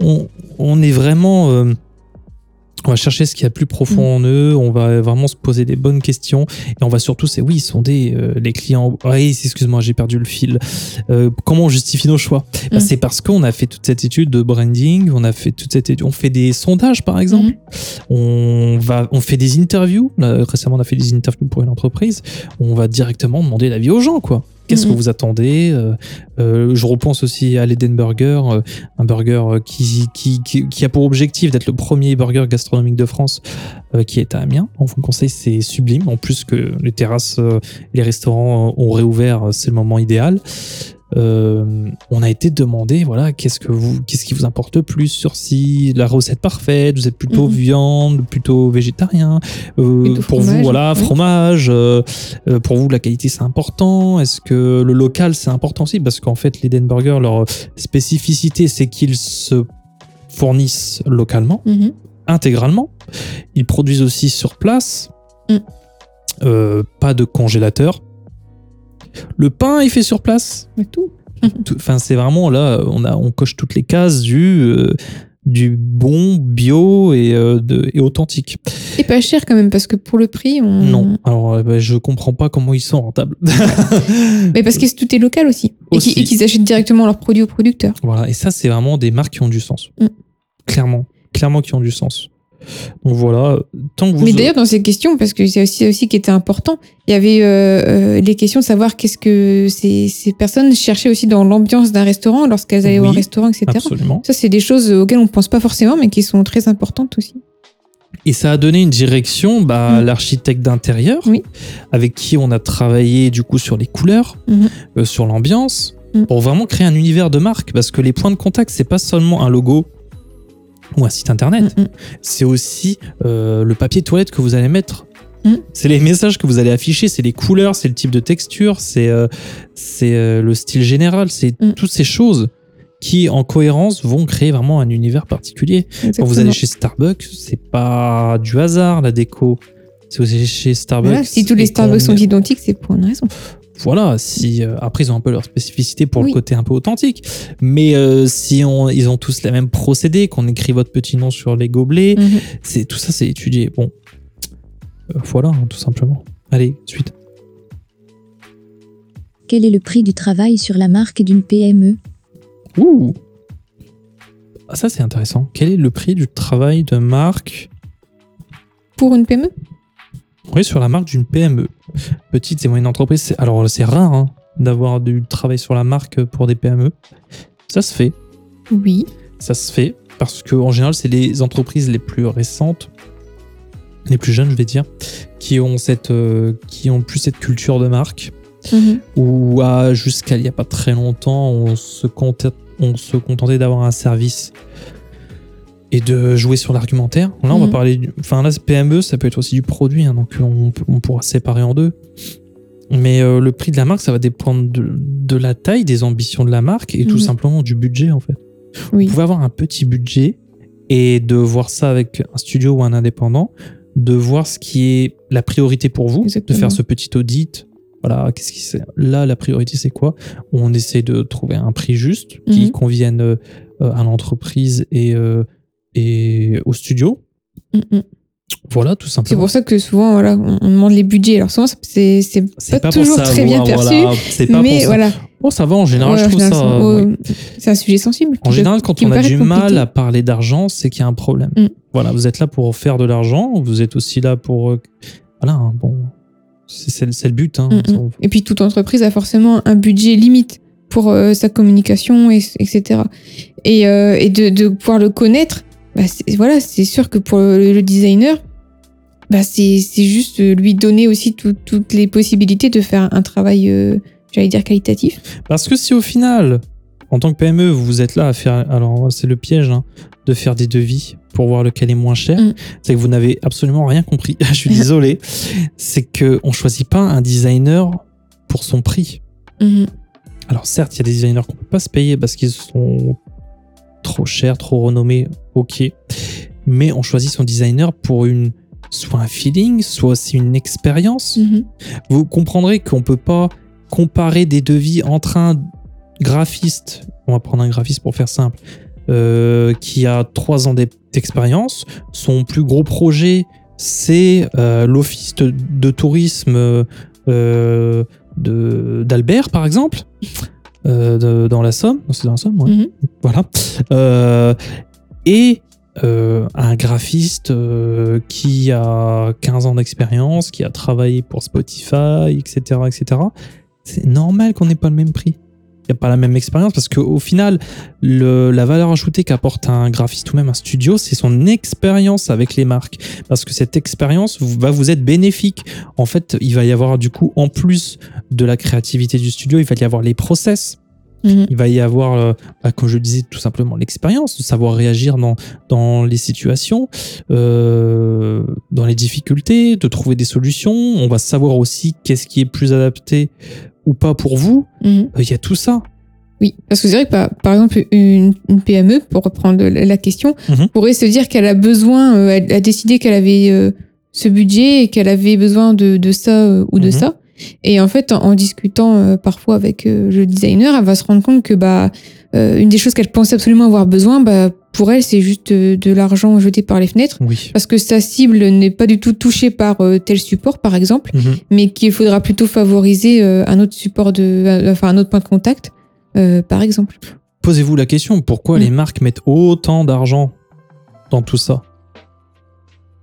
on, on est vraiment. euh, on va chercher ce qu'il y a de plus profond en eux, on va vraiment se poser des bonnes questions et on va surtout, c'est oui, sonder euh, les clients. Oui, excuse-moi, j'ai perdu le fil. Euh, comment on justifie nos choix? Bah, Mm. C'est parce qu'on a fait toute cette étude de branding, on a fait toute cette étude, on fait des sondages par exemple, on va, on fait des interviews. Là, récemment, on a fait des interviews pour une entreprise. On va directement demander l'avis aux gens, quoi. Qu'est-ce Mhm. que vous attendez Euh, euh, Je repense aussi à l'Eden Burger, euh, un burger qui, qui, qui, qui a pour objectif d'être le premier burger gastronomique de France euh, qui est à Amiens. On vous le conseille, c'est sublime. En plus que les terrasses, les restaurants ont réouvert, c'est le moment idéal. Euh, on a été demandé, voilà, qu'est-ce que vous, qu'est-ce qui vous importe le plus sur si la recette parfaite, vous êtes plutôt Mhm. viande, plutôt végétarien, euh, Plutôt pour vous, voilà, oui. fromage, euh, pour vous la qualité c'est important, est-ce que le local c'est important aussi? Parce qu'en fait l'Eden Burger leur spécificité c'est qu'ils se fournissent localement Mhm. intégralement. Ils produisent aussi sur place. Mm. Pas de congélateur. Le pain est fait sur place. Mais tout. Enfin, c'est vraiment là, on, a, on coche toutes les cases du, euh, du bon, bio et, euh, de, et authentique. Et pas cher quand même, parce que pour le prix, on... Non, alors euh, bah, je comprends pas comment ils sont rentables. Mais parce que tout est local aussi. Et qu'ils achètent directement leurs produits aux producteurs. Voilà, et ça, c'est vraiment des marques qui ont du sens. Mm. Clairement, clairement qui ont du sens. Donc voilà, tant que vous. Mais d'ailleurs, dans ces questions, parce que c'est aussi, aussi qui était important, il y avait euh, les questions de savoir qu'est-ce que ces, ces personnes cherchaient aussi dans l'ambiance d'un restaurant lorsqu'elles allaient Oui, au restaurant, etc. Absolument. Ça, c'est des choses auxquelles on pense pas forcément, mais qui sont très importantes aussi. Et ça a donné une direction bah, à Mm. l'architecte d'intérieur, Oui. avec qui on a travaillé du coup sur les couleurs, Mhm. euh, sur l'ambiance, Mm. pour vraiment créer un univers de marque. Parce que les points de contact, c'est pas seulement un logo ou un site internet, Mm, mm. c'est aussi euh, le papier toilette que vous allez mettre. Mm. C'est les messages que vous allez afficher, c'est les couleurs, c'est le type de texture, c'est euh, c'est euh, le style général, c'est Mm. toutes ces choses qui, en cohérence, vont créer vraiment un univers particulier. Quand vous allez chez Starbucks, c'est pas du hasard la déco. Si vous allez chez Starbucks. Voilà, si tous les Starbucks sont identiques, c'est pour une raison. Voilà, si euh, après ils ont un peu leur spécificité pour Oui. le côté un peu authentique, mais euh, si on, ils ont tous les mêmes procédés, qu'on écrit votre petit nom sur les gobelets, Mhm. c'est tout ça c'est étudié. Bon, Euh, voilà, hein, tout simplement. Allez, suite. Quel est le prix du travail sur la marque d'une PME Ouh, Ah, ça c'est intéressant. Quel est le prix du travail de marque? Pour une PME Oui, sur la marque d'une PME. Petite et moyenne entreprise, alors c'est rare hein, d'avoir du travail sur la marque pour des PME. Ça se fait, Oui. ça se fait, parce que en général, c'est les entreprises les plus récentes, les plus jeunes, je vais dire, qui ont, cette, euh, qui ont plus cette culture de marque, Mhm. ou à jusqu'à il n'y a pas très longtemps, on se, on se contentait d'avoir un service et de jouer sur l'argumentaire. Là, on va Mhm. parler. du- Enfin, là, PME, ça peut être aussi du produit, hein, donc on, on pourra séparer en deux. Mais euh, le prix de la marque, ça va dépendre de, de la taille, des ambitions de la marque et tout Mhm. simplement du budget, en fait. Oui. Vous pouvez avoir un petit budget et de voir ça avec un studio ou un indépendant, de voir ce qui est la priorité pour vous, Exactement. de faire ce petit audit. Voilà, qu'est-ce qui c'est Là, la priorité, c'est quoi? On essaie de trouver un prix juste qui Mhm. convienne euh, à l'entreprise et, euh, et au studio. Mhm. Voilà, tout C'est simplement. pour ça que souvent, voilà, on demande les budgets. Alors souvent, c'est c'est C'est pas, pas, toujours très bien perçu. voilà, c'est pas mais voilà. Oh, ça va, en général, je trouve ça. c'est- C'est un sujet sensible. En général, quand on a du compliqué. mal à parler d'argent, c'est qu'il y a un problème. Mm. Voilà, vous êtes là pour faire de l'argent, vous êtes aussi là pour. euh, Voilà, hein, bon. C'est c'est le- c'est but. Hein. Mm, mm. Et puis toute entreprise a forcément un budget limite pour euh, sa communication, et, etc. Et, euh, et de, de pouvoir le connaître, bah, c'est- voilà, c'est sûr que pour le, designer, bah, c'est juste euh, lui donner aussi tout- toutes les possibilités de faire un travail, euh, j'allais dire qualitatif. Parce que si au final, en tant que PME, vous êtes là à faire. Alors, c'est le piège hein, de faire des devis pour voir lequel est moins cher. Mm. C'est que vous n'avez absolument rien compris. Je suis désolé. c'est qu'on ne choisit pas un designer pour son prix. Mhm. Alors certes, il y a des designers qu'on peut pas se payer parce qu'ils sont trop chers, trop renommés, ok. Mais on choisit son designer pour une soit un feeling, soit c'est une expérience. Mhm. Vous comprendrez qu'on peut pas comparer des devis entre un graphiste, on va prendre un graphiste pour faire simple, euh, qui a trois ans d'e- d'expérience. Son plus gros projet, c'est euh, l'office de, de tourisme euh, d'Albert, par exemple, de- dans la Somme. C'est dans la Somme, ouais. Mhm. Voilà. Euh, et euh, un graphiste euh, qui a 15 ans d'expérience, qui a travaillé pour Spotify, etc. etc. C'est normal qu'on n'ait pas le même prix. Il n'y a pas la même expérience parce qu'au final, le- la valeur ajoutée qu'apporte un graphiste ou même un studio, c'est son expérience avec les marques. Parce que cette expérience va vous être bénéfique. En fait, il va y avoir du coup, en plus de la créativité du studio, il va y avoir les process. Mhm. Il va y avoir, euh, bah, comme je le disais, tout simplement l'expérience, de savoir réagir dans, dans les situations, euh, dans les difficultés, de trouver des solutions. On va savoir aussi qu'est-ce qui est plus adapté ou pas pour vous. Mhm. Euh, Il y a tout ça. Oui, parce que c'est vrai que par, par exemple, une, une PME, pour reprendre la, question, Mhm. pourrait se dire qu'elle a besoin, euh, elle a décidé qu'elle avait euh, ce budget et qu'elle avait besoin de, de ça ou de Mhm. ça. Et en fait, en, en discutant parfois avec le designer, elle va se rendre compte que bah, euh, une des choses qu'elle pensait absolument avoir besoin, bah, pour elle, c'est juste euh, de l'argent jeté par les fenêtres. Oui. Parce que sa cible n'est pas du tout touchée par euh, tel support, par exemple, Mhm. mais qu'il faudra plutôt favoriser euh, un autre support de, enfin un autre point de contact, par exemple. Posez-vous la question, pourquoi Mm. les marques mettent autant d'argent dans tout ça?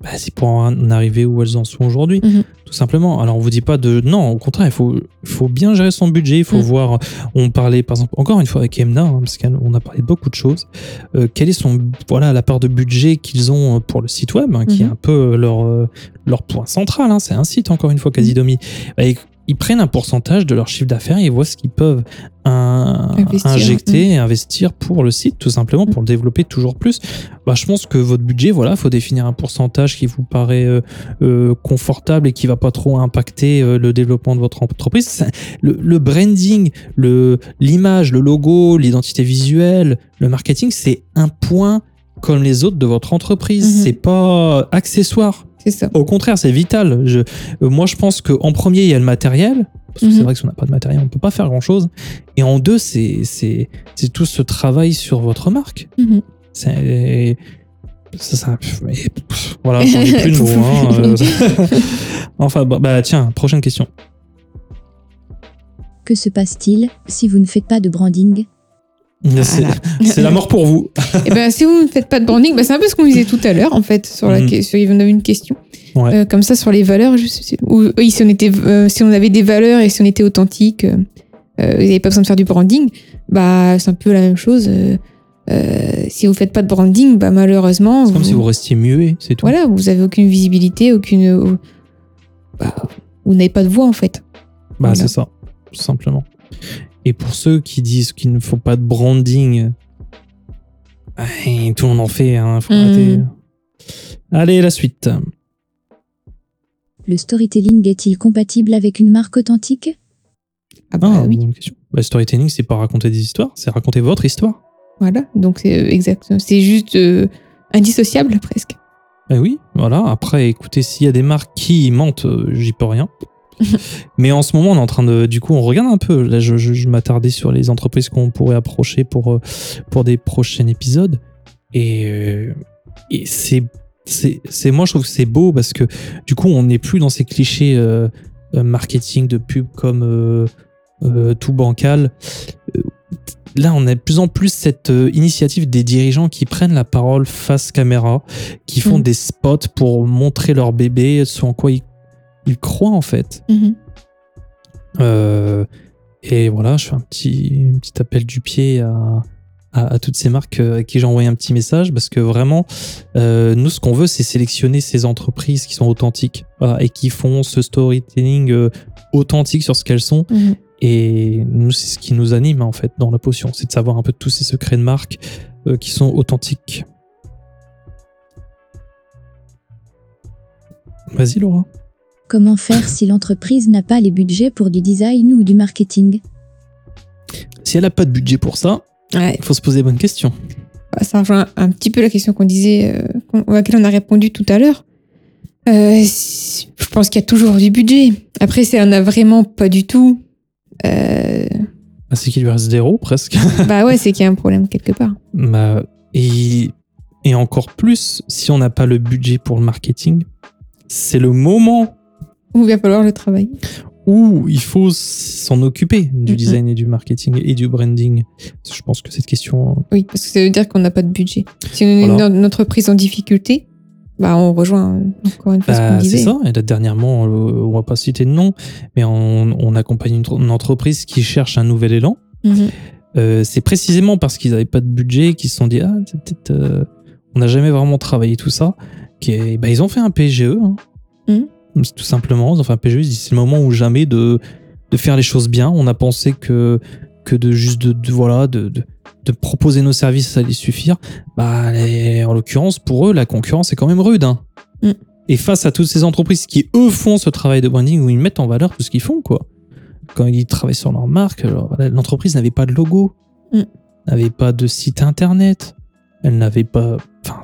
Bah, C'est pour en arriver où elles en sont aujourd'hui, Mhm. tout simplement. Alors on vous dit pas de... Non, au contraire, il faut, bien gérer son budget, il faut Mm. voir... On parlait par exemple, encore une fois avec Emna, hein, parce qu'on a parlé de beaucoup de choses, euh, quelle est son, voilà, la part de budget qu'ils ont euh, pour le site web, hein, qui est Mhm. un peu leur, euh, leur point central. hein. C'est un site, encore une fois, Casidomi. Bah, ils- prennent un pourcentage de leur chiffre d'affaires et ils voient ce qu'ils peuvent un- Investir, injecter et investir pour le site, tout simplement pour le développer toujours plus. Bah, je pense que votre budget, voilà, faut définir un pourcentage qui vous paraît euh, euh, confortable et qui va pas trop impacter euh, le développement de votre entreprise. Le, le branding, le l'image, le logo, l'identité visuelle, le marketing, c'est un point comme les autres de votre entreprise. Mhm. C'est pas accessoire. C'est ça. Au contraire, c'est vital. Je, euh, moi, je pense qu'en premier, il y a le matériel. Parce que c'est Mhm. vrai que si on n'a pas de matériel, on peut pas faire grand chose. Et en deux, c'est c'est c'est tout ce travail sur votre marque. Mhm. C'est ça, ça- mais, pff, voilà, j'en ai plus de mots. hein, euh, enfin, bah, bah, tiens, prochaine question. Que se passe-t-il si vous ne faites pas de branding? C'est Voilà. la mort pour vous. Et ben, si vous ne faites pas de branding, bah, c'est un peu ce qu'on disait tout à l'heure, en fait, sur la question. Il y avait une question. Ouais. Euh, comme ça, sur les valeurs, je sais- ou, oui, si on, était, euh, si on avait des valeurs et si on était authentique, euh, vous n'avez pas besoin de faire du branding, bah, c'est un peu la même chose. si vous faites pas de branding, bah, malheureusement. C'est comme si vous restiez muet, c'est tout. Voilà, vous avez aucune visibilité, aucune. bah, vous n'avez pas de voix, en fait. Bah, Voilà. c'est ça, tout simplement. Et pour ceux qui disent qu'il ne faut pas de branding, bah, tout le monde en fait, hein, faut Mhm. arrêter. Allez, la suite. Le storytelling est-il compatible avec une marque authentique? Ah, bah, Ah, oui. bonne question. Bah, storytelling, c'est pas raconter des histoires, c'est raconter votre histoire. Voilà, donc c'est euh, exact. C'est juste euh, indissociable, presque. Eh oui, voilà. Après, écoutez, s'il y a des marques qui mentent, euh, j'y peux rien. Mais en ce moment, on est en train de. Du coup, on regarde un peu. Là, je, je- je m'attardais sur les entreprises qu'on pourrait approcher pour, euh, pour des prochains épisodes. Et, euh, et c'est. C'est, c'est- moi, je trouve que c'est beau parce que du coup, on n'est plus dans ces clichés euh, marketing de pub comme euh, euh, tout bancal. Là, on a de plus en plus cette initiative des dirigeants qui prennent la parole face caméra, qui font Mhm. des spots pour montrer leur bébé, ce en quoi ils, ils croient en fait. Mhm. Euh, et voilà, je fais un petit, un petit appel du pied à, à, à toutes ces marques euh, à qui j'ai envoyé un petit message parce que vraiment, euh, nous, ce qu'on veut, c'est sélectionner ces entreprises qui sont authentiques voilà, et qui font ce storytelling euh, authentique sur ce qu'elles sont. Mhm. Et nous, c'est ce qui nous anime en fait dans la potion, c'est de savoir un peu tous ces secrets de marque euh, qui sont authentiques. Vas-y Laura. Comment faire si l'entreprise n'a pas les budgets pour du design ou du marketing? Si elle n'a pas de budget pour ça, Ouais, il faut se poser les bonnes questions. bah, ça rejoint un petit peu la question qu'on disait, euh, à laquelle on a répondu tout à l'heure. Euh, si- je pense qu'il y a toujours du budget. Après, c'est un a vraiment pas du tout. Euh, Ah, C'est qu'il lui reste zéro presque. bah ouais, c'est qu'il y a un problème quelque part. Bah, et, et encore plus, si on n'a pas le budget pour le marketing, c'est le moment Ou il va falloir le travailler. où il faut s'en occuper du design et du marketing et du branding. Je pense que cette question. Oui, parce que ça veut dire qu'on n'a pas de budget. Si on Voilà. une, entreprise en difficulté, bah on rejoint euh, encore une fois ce Bah, qu'on c'est ça. Et là, dernièrement, euh, on va pas citer de nom, mais on, on accompagne une, une entreprise qui cherche un nouvel élan. Mhm. Euh, c'est précisément parce qu'ils n'avaient pas de budget qu'ils se sont dit ah peut-être euh, on n'a jamais vraiment travaillé tout ça qui bah, ils ont fait un PGE hein. Mhm. C'est tout simplement un PGE c'est le moment ou jamais de, de faire les choses bien on a pensé que que de juste de, de- voilà de, de, de proposer nos services ça allait suffire bah les- en l'occurrence pour eux la concurrence est quand même rude hein. Mhm. et face à toutes ces entreprises qui eux font ce travail de branding où ils mettent en valeur tout ce qu'ils font quoi quand ils travaillent sur leur marque, l'entreprise n'avait pas de logo, Mm. n'avait pas de site internet, elle n'avait pas. Enfin,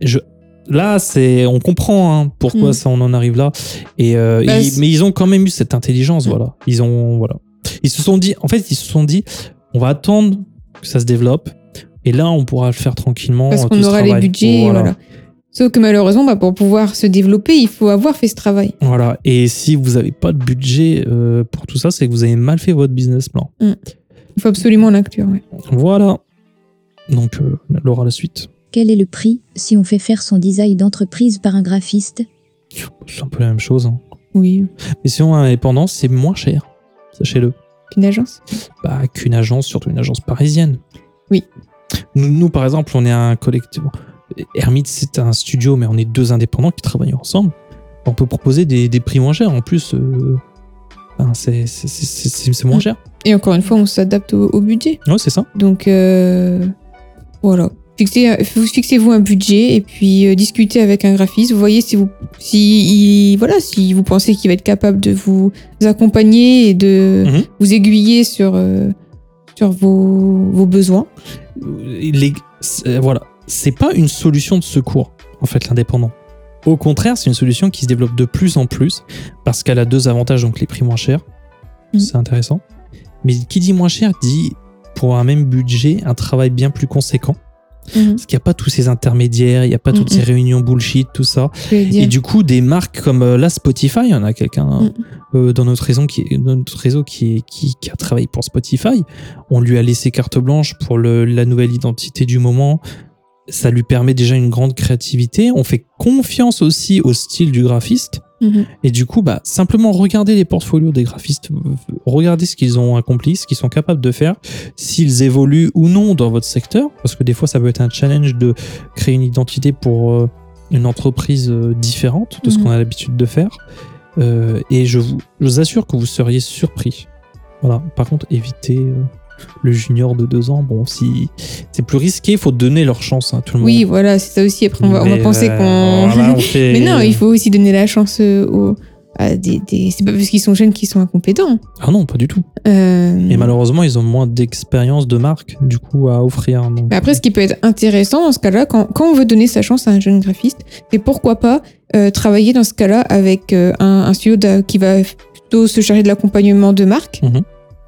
je, là, c'est, on comprend hein, pourquoi Mm. ça, on en arrive là. Et euh, Bah, ils- mais ils ont quand même eu cette intelligence, voilà. Ils ont, voilà. Ils se sont dit, en fait, ils se sont dit, on va attendre que ça se développe, et là, on pourra le faire tranquillement. Parce tout qu'on aura les budgets. Voilà. Voilà. Sauf que malheureusement, bah, pour pouvoir se développer, il faut avoir fait ce travail. Voilà. Et si vous n'avez pas de budget euh, pour tout ça, c'est que vous avez mal fait votre business plan. Il faut absolument l'inclure. ouais. Voilà. Donc, euh, Laura, la suite. Quel est le prix si on fait faire son design d'entreprise par un graphiste? C'est un peu la même chose. hein. Oui, Mais sinon, un indépendant, c'est moins cher. Sachez-le. une agence? Bah, qu'une agence, surtout une agence parisienne. Oui. Nous, nous, par exemple, on est un collectif. Hermite, c'est un studio, mais on est deux indépendants qui travaillent ensemble. On peut proposer des, des prix moins chers. En plus, euh, c'est c'est- c'est- c'est- c'est moins Mm. cher. Et encore une fois, on s'adapte au, au budget. Ouais, c'est ça. Donc euh, voilà. Fixez, vous- fixez-vous un budget et puis euh, discutez avec un graphiste. Vous voyez si vous, si, il- voilà, si vous pensez qu'il va être capable de vous accompagner et de Mhm. vous aiguiller sur, euh, sur vos, vos besoins. les, c'est- voilà, c'est pas une solution de secours, en fait, l'indépendant. Au contraire, c'est une solution qui se développe de plus en plus parce qu'elle a deux avantages, donc les prix moins chers, Mhm. c'est intéressant. Mais qui dit moins cher dit pour un même budget un travail bien plus conséquent parce qu'il n'y a pas tous ces intermédiaires, il n'y a pas toutes Mhm. ces réunions bullshit, tout ça. Et du coup, des marques comme euh, là Spotify, on a quelqu'un Mm. euh, dans notre réseau qui, est- dans notre réseau qui, est- qui, qui a travaillé pour Spotify. On lui a laissé carte blanche pour le- la nouvelle identité du moment. Ça lui permet déjà une grande créativité. On fait confiance aussi au style du graphiste. Mhm. Et du coup, bah, simplement regardez les portfolios des graphistes, regardez ce qu'ils ont accompli, ce qu'ils sont capables de faire, s'ils évoluent ou non dans votre secteur, parce que des fois, ça peut être un challenge de créer une identité pour euh, une entreprise euh, différente de ce Mhm. qu'on a l'habitude de faire. Euh, et je vous, je vous assure que vous seriez surpris. Voilà. Par contre, évitez euh, le junior de deux ans. Bon, si c'est plus risqué, il faut donner leur chance à tout le monde. Oui, voilà, c'est ça aussi. Après, on va, on va Mais, penser euh, qu'on. voilà, on fait- Mais non, il faut aussi donner la chance euh, aux. à des, des- C'est pas parce qu'ils sont jeunes qu'ils sont incompétents. Ah non, pas du tout. Euh, Et malheureusement, ils ont moins d'expérience de marque, du coup, à offrir. Donc, Mais après, ce qui peut être intéressant dans ce cas-là, quand, quand on veut donner sa chance à un jeune graphiste, c'est pourquoi pas euh, travailler dans ce cas-là avec un, un studio qui va plutôt se charger de l'accompagnement de marque. Mhm.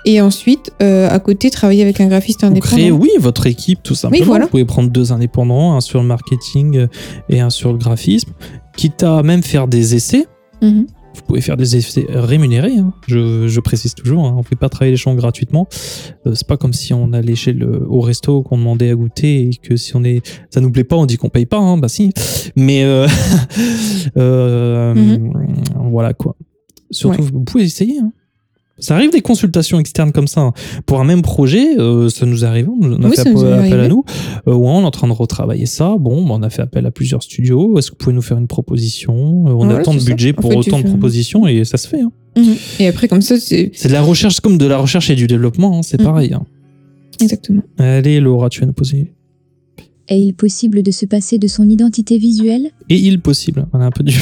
Et ensuite, euh, à côté, travailler avec un graphiste créez, indépendant. oui, votre équipe, tout simplement. voilà. Vous pouvez prendre deux indépendants, un sur le marketing euh, et un sur le graphisme, quitte à même faire des essais. Mhm. Vous pouvez faire des essais rémunérés, hein. je, je précise toujours. hein. On ne fait pas travailler les champs gratuitement. Euh, c'est pas comme si on allait chez le, au resto, qu'on demandait à goûter et que si on est, ça nous plaît pas, on dit qu'on paye pas. hein. Bah si. Mais euh, euh, voilà quoi. Surtout, Ouais. vous pouvez essayer. hein. Ça arrive des consultations externes comme ça. hein. Pour un même projet, euh, ça nous arrive. On a Oui, fait appel, à nous. Euh, ouais, on est en train de retravailler ça. Bon, bah, on a fait appel à plusieurs studios. Est-ce que vous pouvez nous faire une proposition? Euh, On Voilà, a tant de budget pour fait, autant de fais- propositions et ça se fait. hein. Mhm. Et après, comme ça, c'est C'est de la recherche comme de la recherche et du développement. hein, C'est Mhm. pareil. exactement. Allez, Laura, tu vas nous poser. Est-il possible de se passer de son identité visuelle? Et il possible? On a un peu du.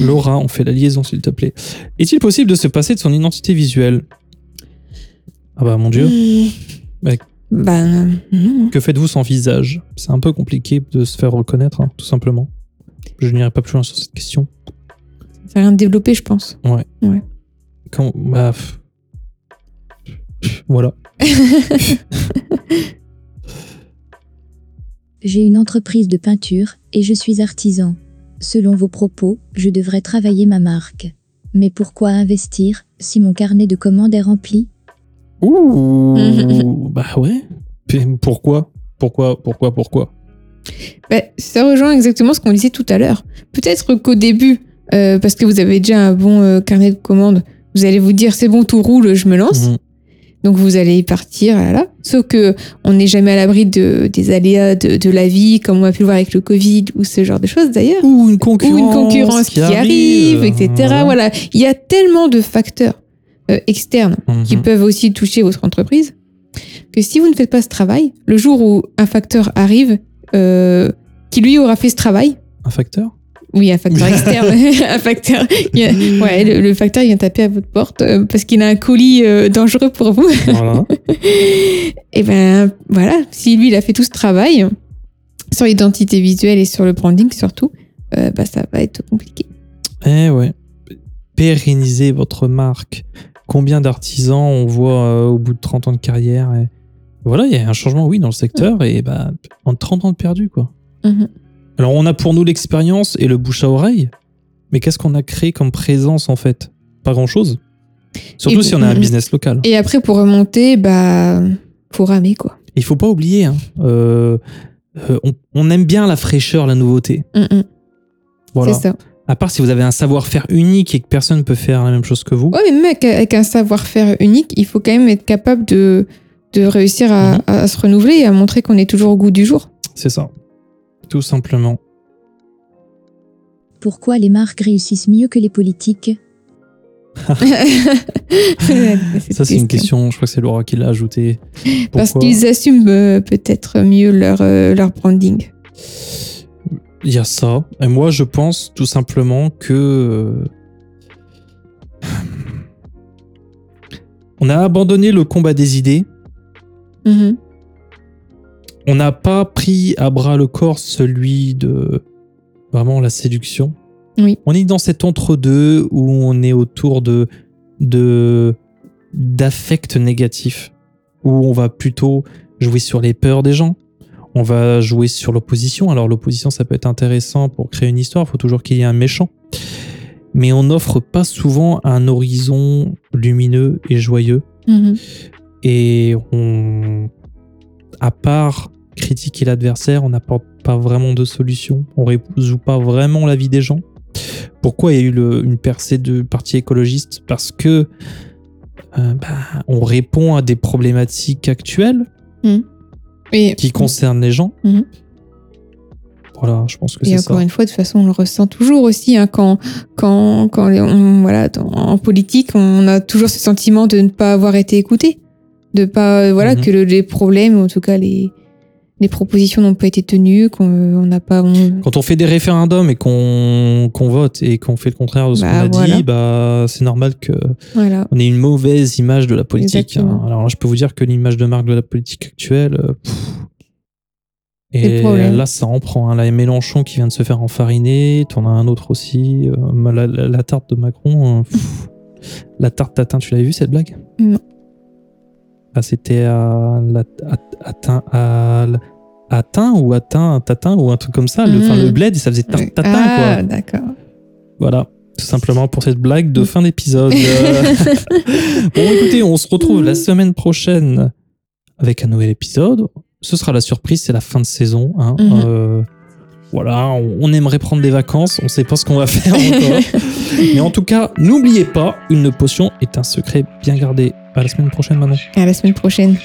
Laura, on fait la liaison, s'il te plaît. Est-il possible de se passer de son identité visuelle? Ah bah mon dieu. Ouais. Bah, non. Que faites-vous sans visage? C'est un peu compliqué de se faire reconnaître, hein, tout simplement. Je n'irai pas plus loin sur cette question. Ça rien développé, je pense. Quand, bah, pff. Voilà. J'ai une entreprise de peinture et je suis artisan. Selon vos propos, je devrais travailler ma marque. Mais pourquoi investir si mon carnet de commandes est rempli? Ouh, bah ouais. Pourquoi? Pourquoi Pourquoi Pourquoi? Bah, ça rejoint exactement ce qu'on disait tout à l'heure. Peut-être qu'au début, euh, parce que vous avez déjà un bon euh, carnet de commandes, vous allez vous dire c'est bon, tout roule, je me lance. Mhm. Donc vous allez partir, là. Sauf que on n'est jamais à l'abri de, des aléas de, de la vie, comme on a pu le voir avec le Covid ou ce genre de choses d'ailleurs. Ou une Ou concurrence, une concurrence qui, arrive, etc. Voilà. Il y a tellement de facteurs euh, externes qui Mhm. peuvent aussi toucher votre entreprise que si vous ne faites pas ce travail, le jour où un facteur arrive, euh, qui lui aura fait ce travail, Un facteur? Oui, un facteur externe, un facteur, il y a- ouais, le, le facteur il vient taper à votre porte euh, parce qu'il a un colis euh, dangereux pour vous. Voilà. Et ben voilà, si lui il a fait tout ce travail sur l'identité visuelle et sur le branding surtout, euh, bah ça va être compliqué. Eh ouais. Pérenniser votre marque. Combien d'artisans on voit au bout de 30 ans de carrière et Voilà, il y a un changement, oui, dans le secteur et bah, en 30 ans de perdu, quoi. Mhm. Alors, on a pour nous l'expérience et le bouche à oreille, mais qu'est-ce qu'on a créé comme présence, en fait? Pas grand-chose. Surtout Et- si on a un Mhm. business local. Et après pour remonter, bah faut ramer quoi. Il faut pas oublier, hein, euh, euh, on, on aime bien la fraîcheur, la nouveauté. Mhm, Voilà. C'est ça. À part si vous avez un savoir-faire unique et que personne ne peut faire la même chose que vous. Ouais, mais même avec, un savoir-faire unique, il faut quand même être capable de, de réussir à, Mhm. à se renouveler et à montrer qu'on est toujours au goût du jour. C'est ça. Tout simplement. Pourquoi les marques réussissent mieux que les politiques Ça, c'est une question, je crois que c'est Laura qui l'a ajouté. Parce qu'ils assument euh, peut-être mieux leur, euh, leur branding. Il y a ça. Et moi, je pense tout simplement que. euh, On a abandonné le combat des idées. Mhm. On n'a pas pris à bras le corps celui de vraiment la séduction. Oui. On est dans cet entre-deux où on est autour de de d'affects négatifs, où on va plutôt jouer sur les peurs des gens. On va jouer sur l'opposition. Alors l'opposition, ça peut être intéressant pour créer une histoire. Il faut toujours qu'il y ait un méchant. Mais on n'offre pas souvent un horizon lumineux et joyeux. Mhm. Et on, à part critiquer l'adversaire, on n'apporte pas vraiment de solution. On résout pas vraiment la vie des gens. Pourquoi il y a eu le- une percée de parti écologiste Parce que euh, bah, on répond à des problématiques actuelles Et, qui concernent les gens. Mhm. Voilà, je pense que et c'est encore ça. une fois, de toute façon, on le ressent toujours aussi hein, quand, quand, quand on, voilà, dans- en politique, on a toujours ce sentiment de ne pas avoir été écouté, de pas, euh, voilà, Mhm. que le- les problèmes, ou en tout cas les, les propositions n'ont pas été tenues, qu'on on n'a pas. on- Quand on fait des référendums et qu'on vote et qu'on fait le contraire de ce Bah, qu'on a voilà. dit, bah, c'est normal que voilà. on ait une mauvaise image de la politique. Hein. Alors là, je peux vous dire que l'image de marque de la politique actuelle. euh, pff. Et là, ça en prend. hein. Là, il y a Mélenchon qui vient de se faire enfariner. T'en as un autre aussi. euh, la, la- la tarte de Macron. euh, pff. la tarte tatin, tu l'avais vu cette blague? Non. Ah, C'était à, à, atteint ou atteint, tatin ou un truc comme ça. Le, Mhm. enfin, le bled, ça faisait tatin. ah, quoi. d'accord. Voilà, tout simplement pour cette blague de fin d'épisode. Euh, bon, écoutez, on se retrouve la semaine prochaine avec un nouvel épisode. Ce sera la surprise, c'est la fin de saison. hein. Mhm. Euh, voilà, on, on aimerait prendre des vacances, on sait pas ce qu'on va faire encore. Mais en tout cas, n'oubliez pas, une potion est un secret bien gardé. À la semaine prochaine, Manon. À la semaine prochaine.